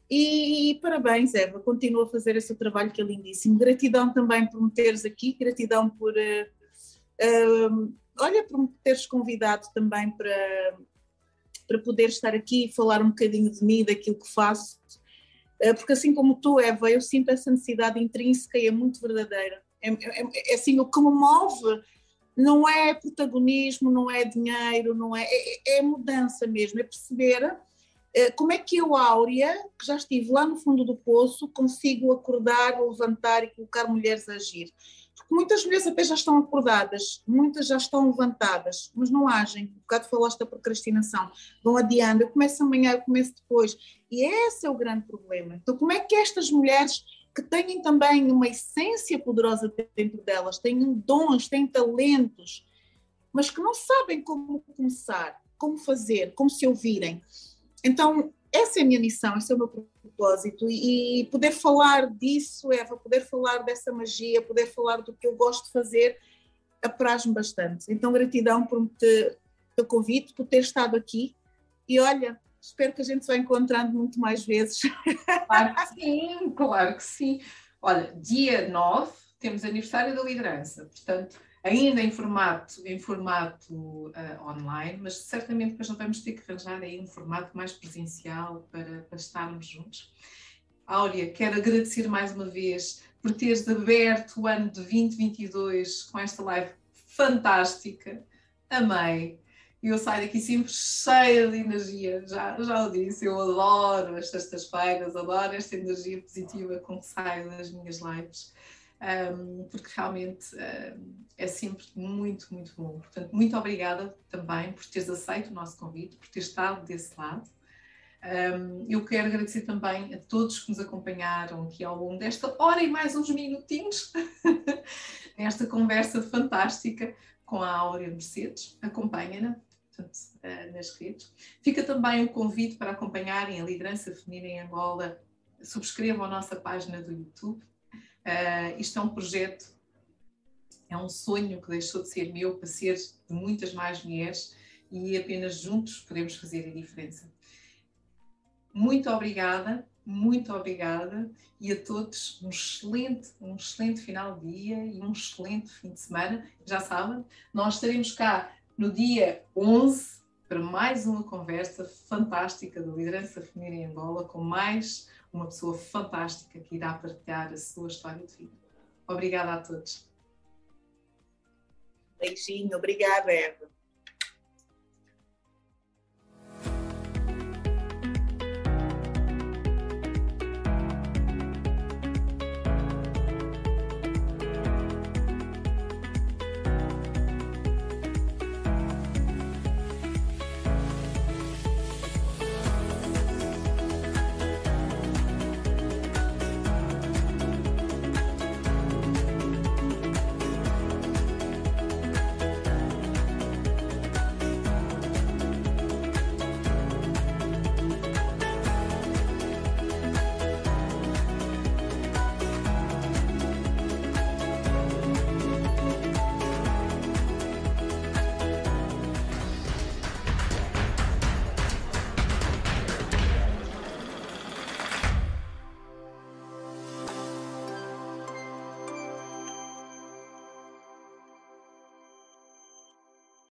E, e parabéns, Eva, continua a fazer esse trabalho que é lindíssimo. Gratidão também por me teres aqui, gratidão por uh, uh, olha, por me teres convidado também para, para poder estar aqui e falar um bocadinho de mim, daquilo que faço, eh, porque assim como tu, Eva, eu sinto essa necessidade intrínseca e é muito verdadeira. É, é, é assim, o que me move não é protagonismo, não é dinheiro, não é, é, é mudança mesmo, é perceber como é que eu, Áurea, que já estive lá no fundo do poço, consigo acordar, levantar e colocar mulheres a agir. Porque muitas mulheres até já estão acordadas, muitas já estão levantadas, mas não agem. Um bocado falaste da procrastinação. Vão adiando, eu começo amanhã, eu começo depois. E esse é o grande problema. Então, como é que estas mulheres que têm também uma essência poderosa dentro delas, têm dons, têm talentos, mas que não sabem como começar, como fazer, como se ouvirem. Então, essa é a minha missão, esse é o meu propósito. E, poder falar disso, Eva, poder falar dessa magia, poder falar do que eu gosto de fazer, apraz-me bastante. Então, gratidão por ter, pelo convite, por ter estado aqui. E olha, espero que a gente se vá encontrando muito mais vezes. Claro que sim, claro que sim. Olha, dia 9 temos aniversário da liderança, portanto, ainda em formato, em formato uh, online, mas certamente depois nós vamos ter que arranjar aí um formato mais presencial para, para estarmos juntos. Áurea, quero agradecer mais uma vez por teres aberto o ano de 2022 com esta live fantástica. Amei. Eu saio daqui sempre cheia de energia, já, já o disse, eu adoro as sextas-feiras, adoro esta energia positiva com que saio das minhas lives um, porque realmente um, é sempre muito, muito bom. Portanto, muito obrigada também por teres aceito o nosso convite, por teres estado desse lado. Um, eu quero agradecer também a todos que nos acompanharam aqui ao longo desta hora e mais uns minutinhos, nesta conversa fantástica com a Áurea Mercedes. Acompanha-na uh, nas redes. Fica também o convite para acompanharem a liderança feminina em Angola. Subscrevam a nossa página do YouTube Uh, isto é um projeto, é um sonho que deixou de ser meu para ser de muitas mais mulheres e apenas juntos podemos fazer a diferença. Muito obrigada, muito obrigada e a todos um excelente, um excelente final de dia e um excelente fim de semana. Já sabem, nós estaremos cá no dia 11 para mais uma conversa fantástica de liderança feminina em Angola, com mais uma pessoa fantástica que irá partilhar a sua história de vida. Obrigada a todos. Beijinho, obrigada, Eva.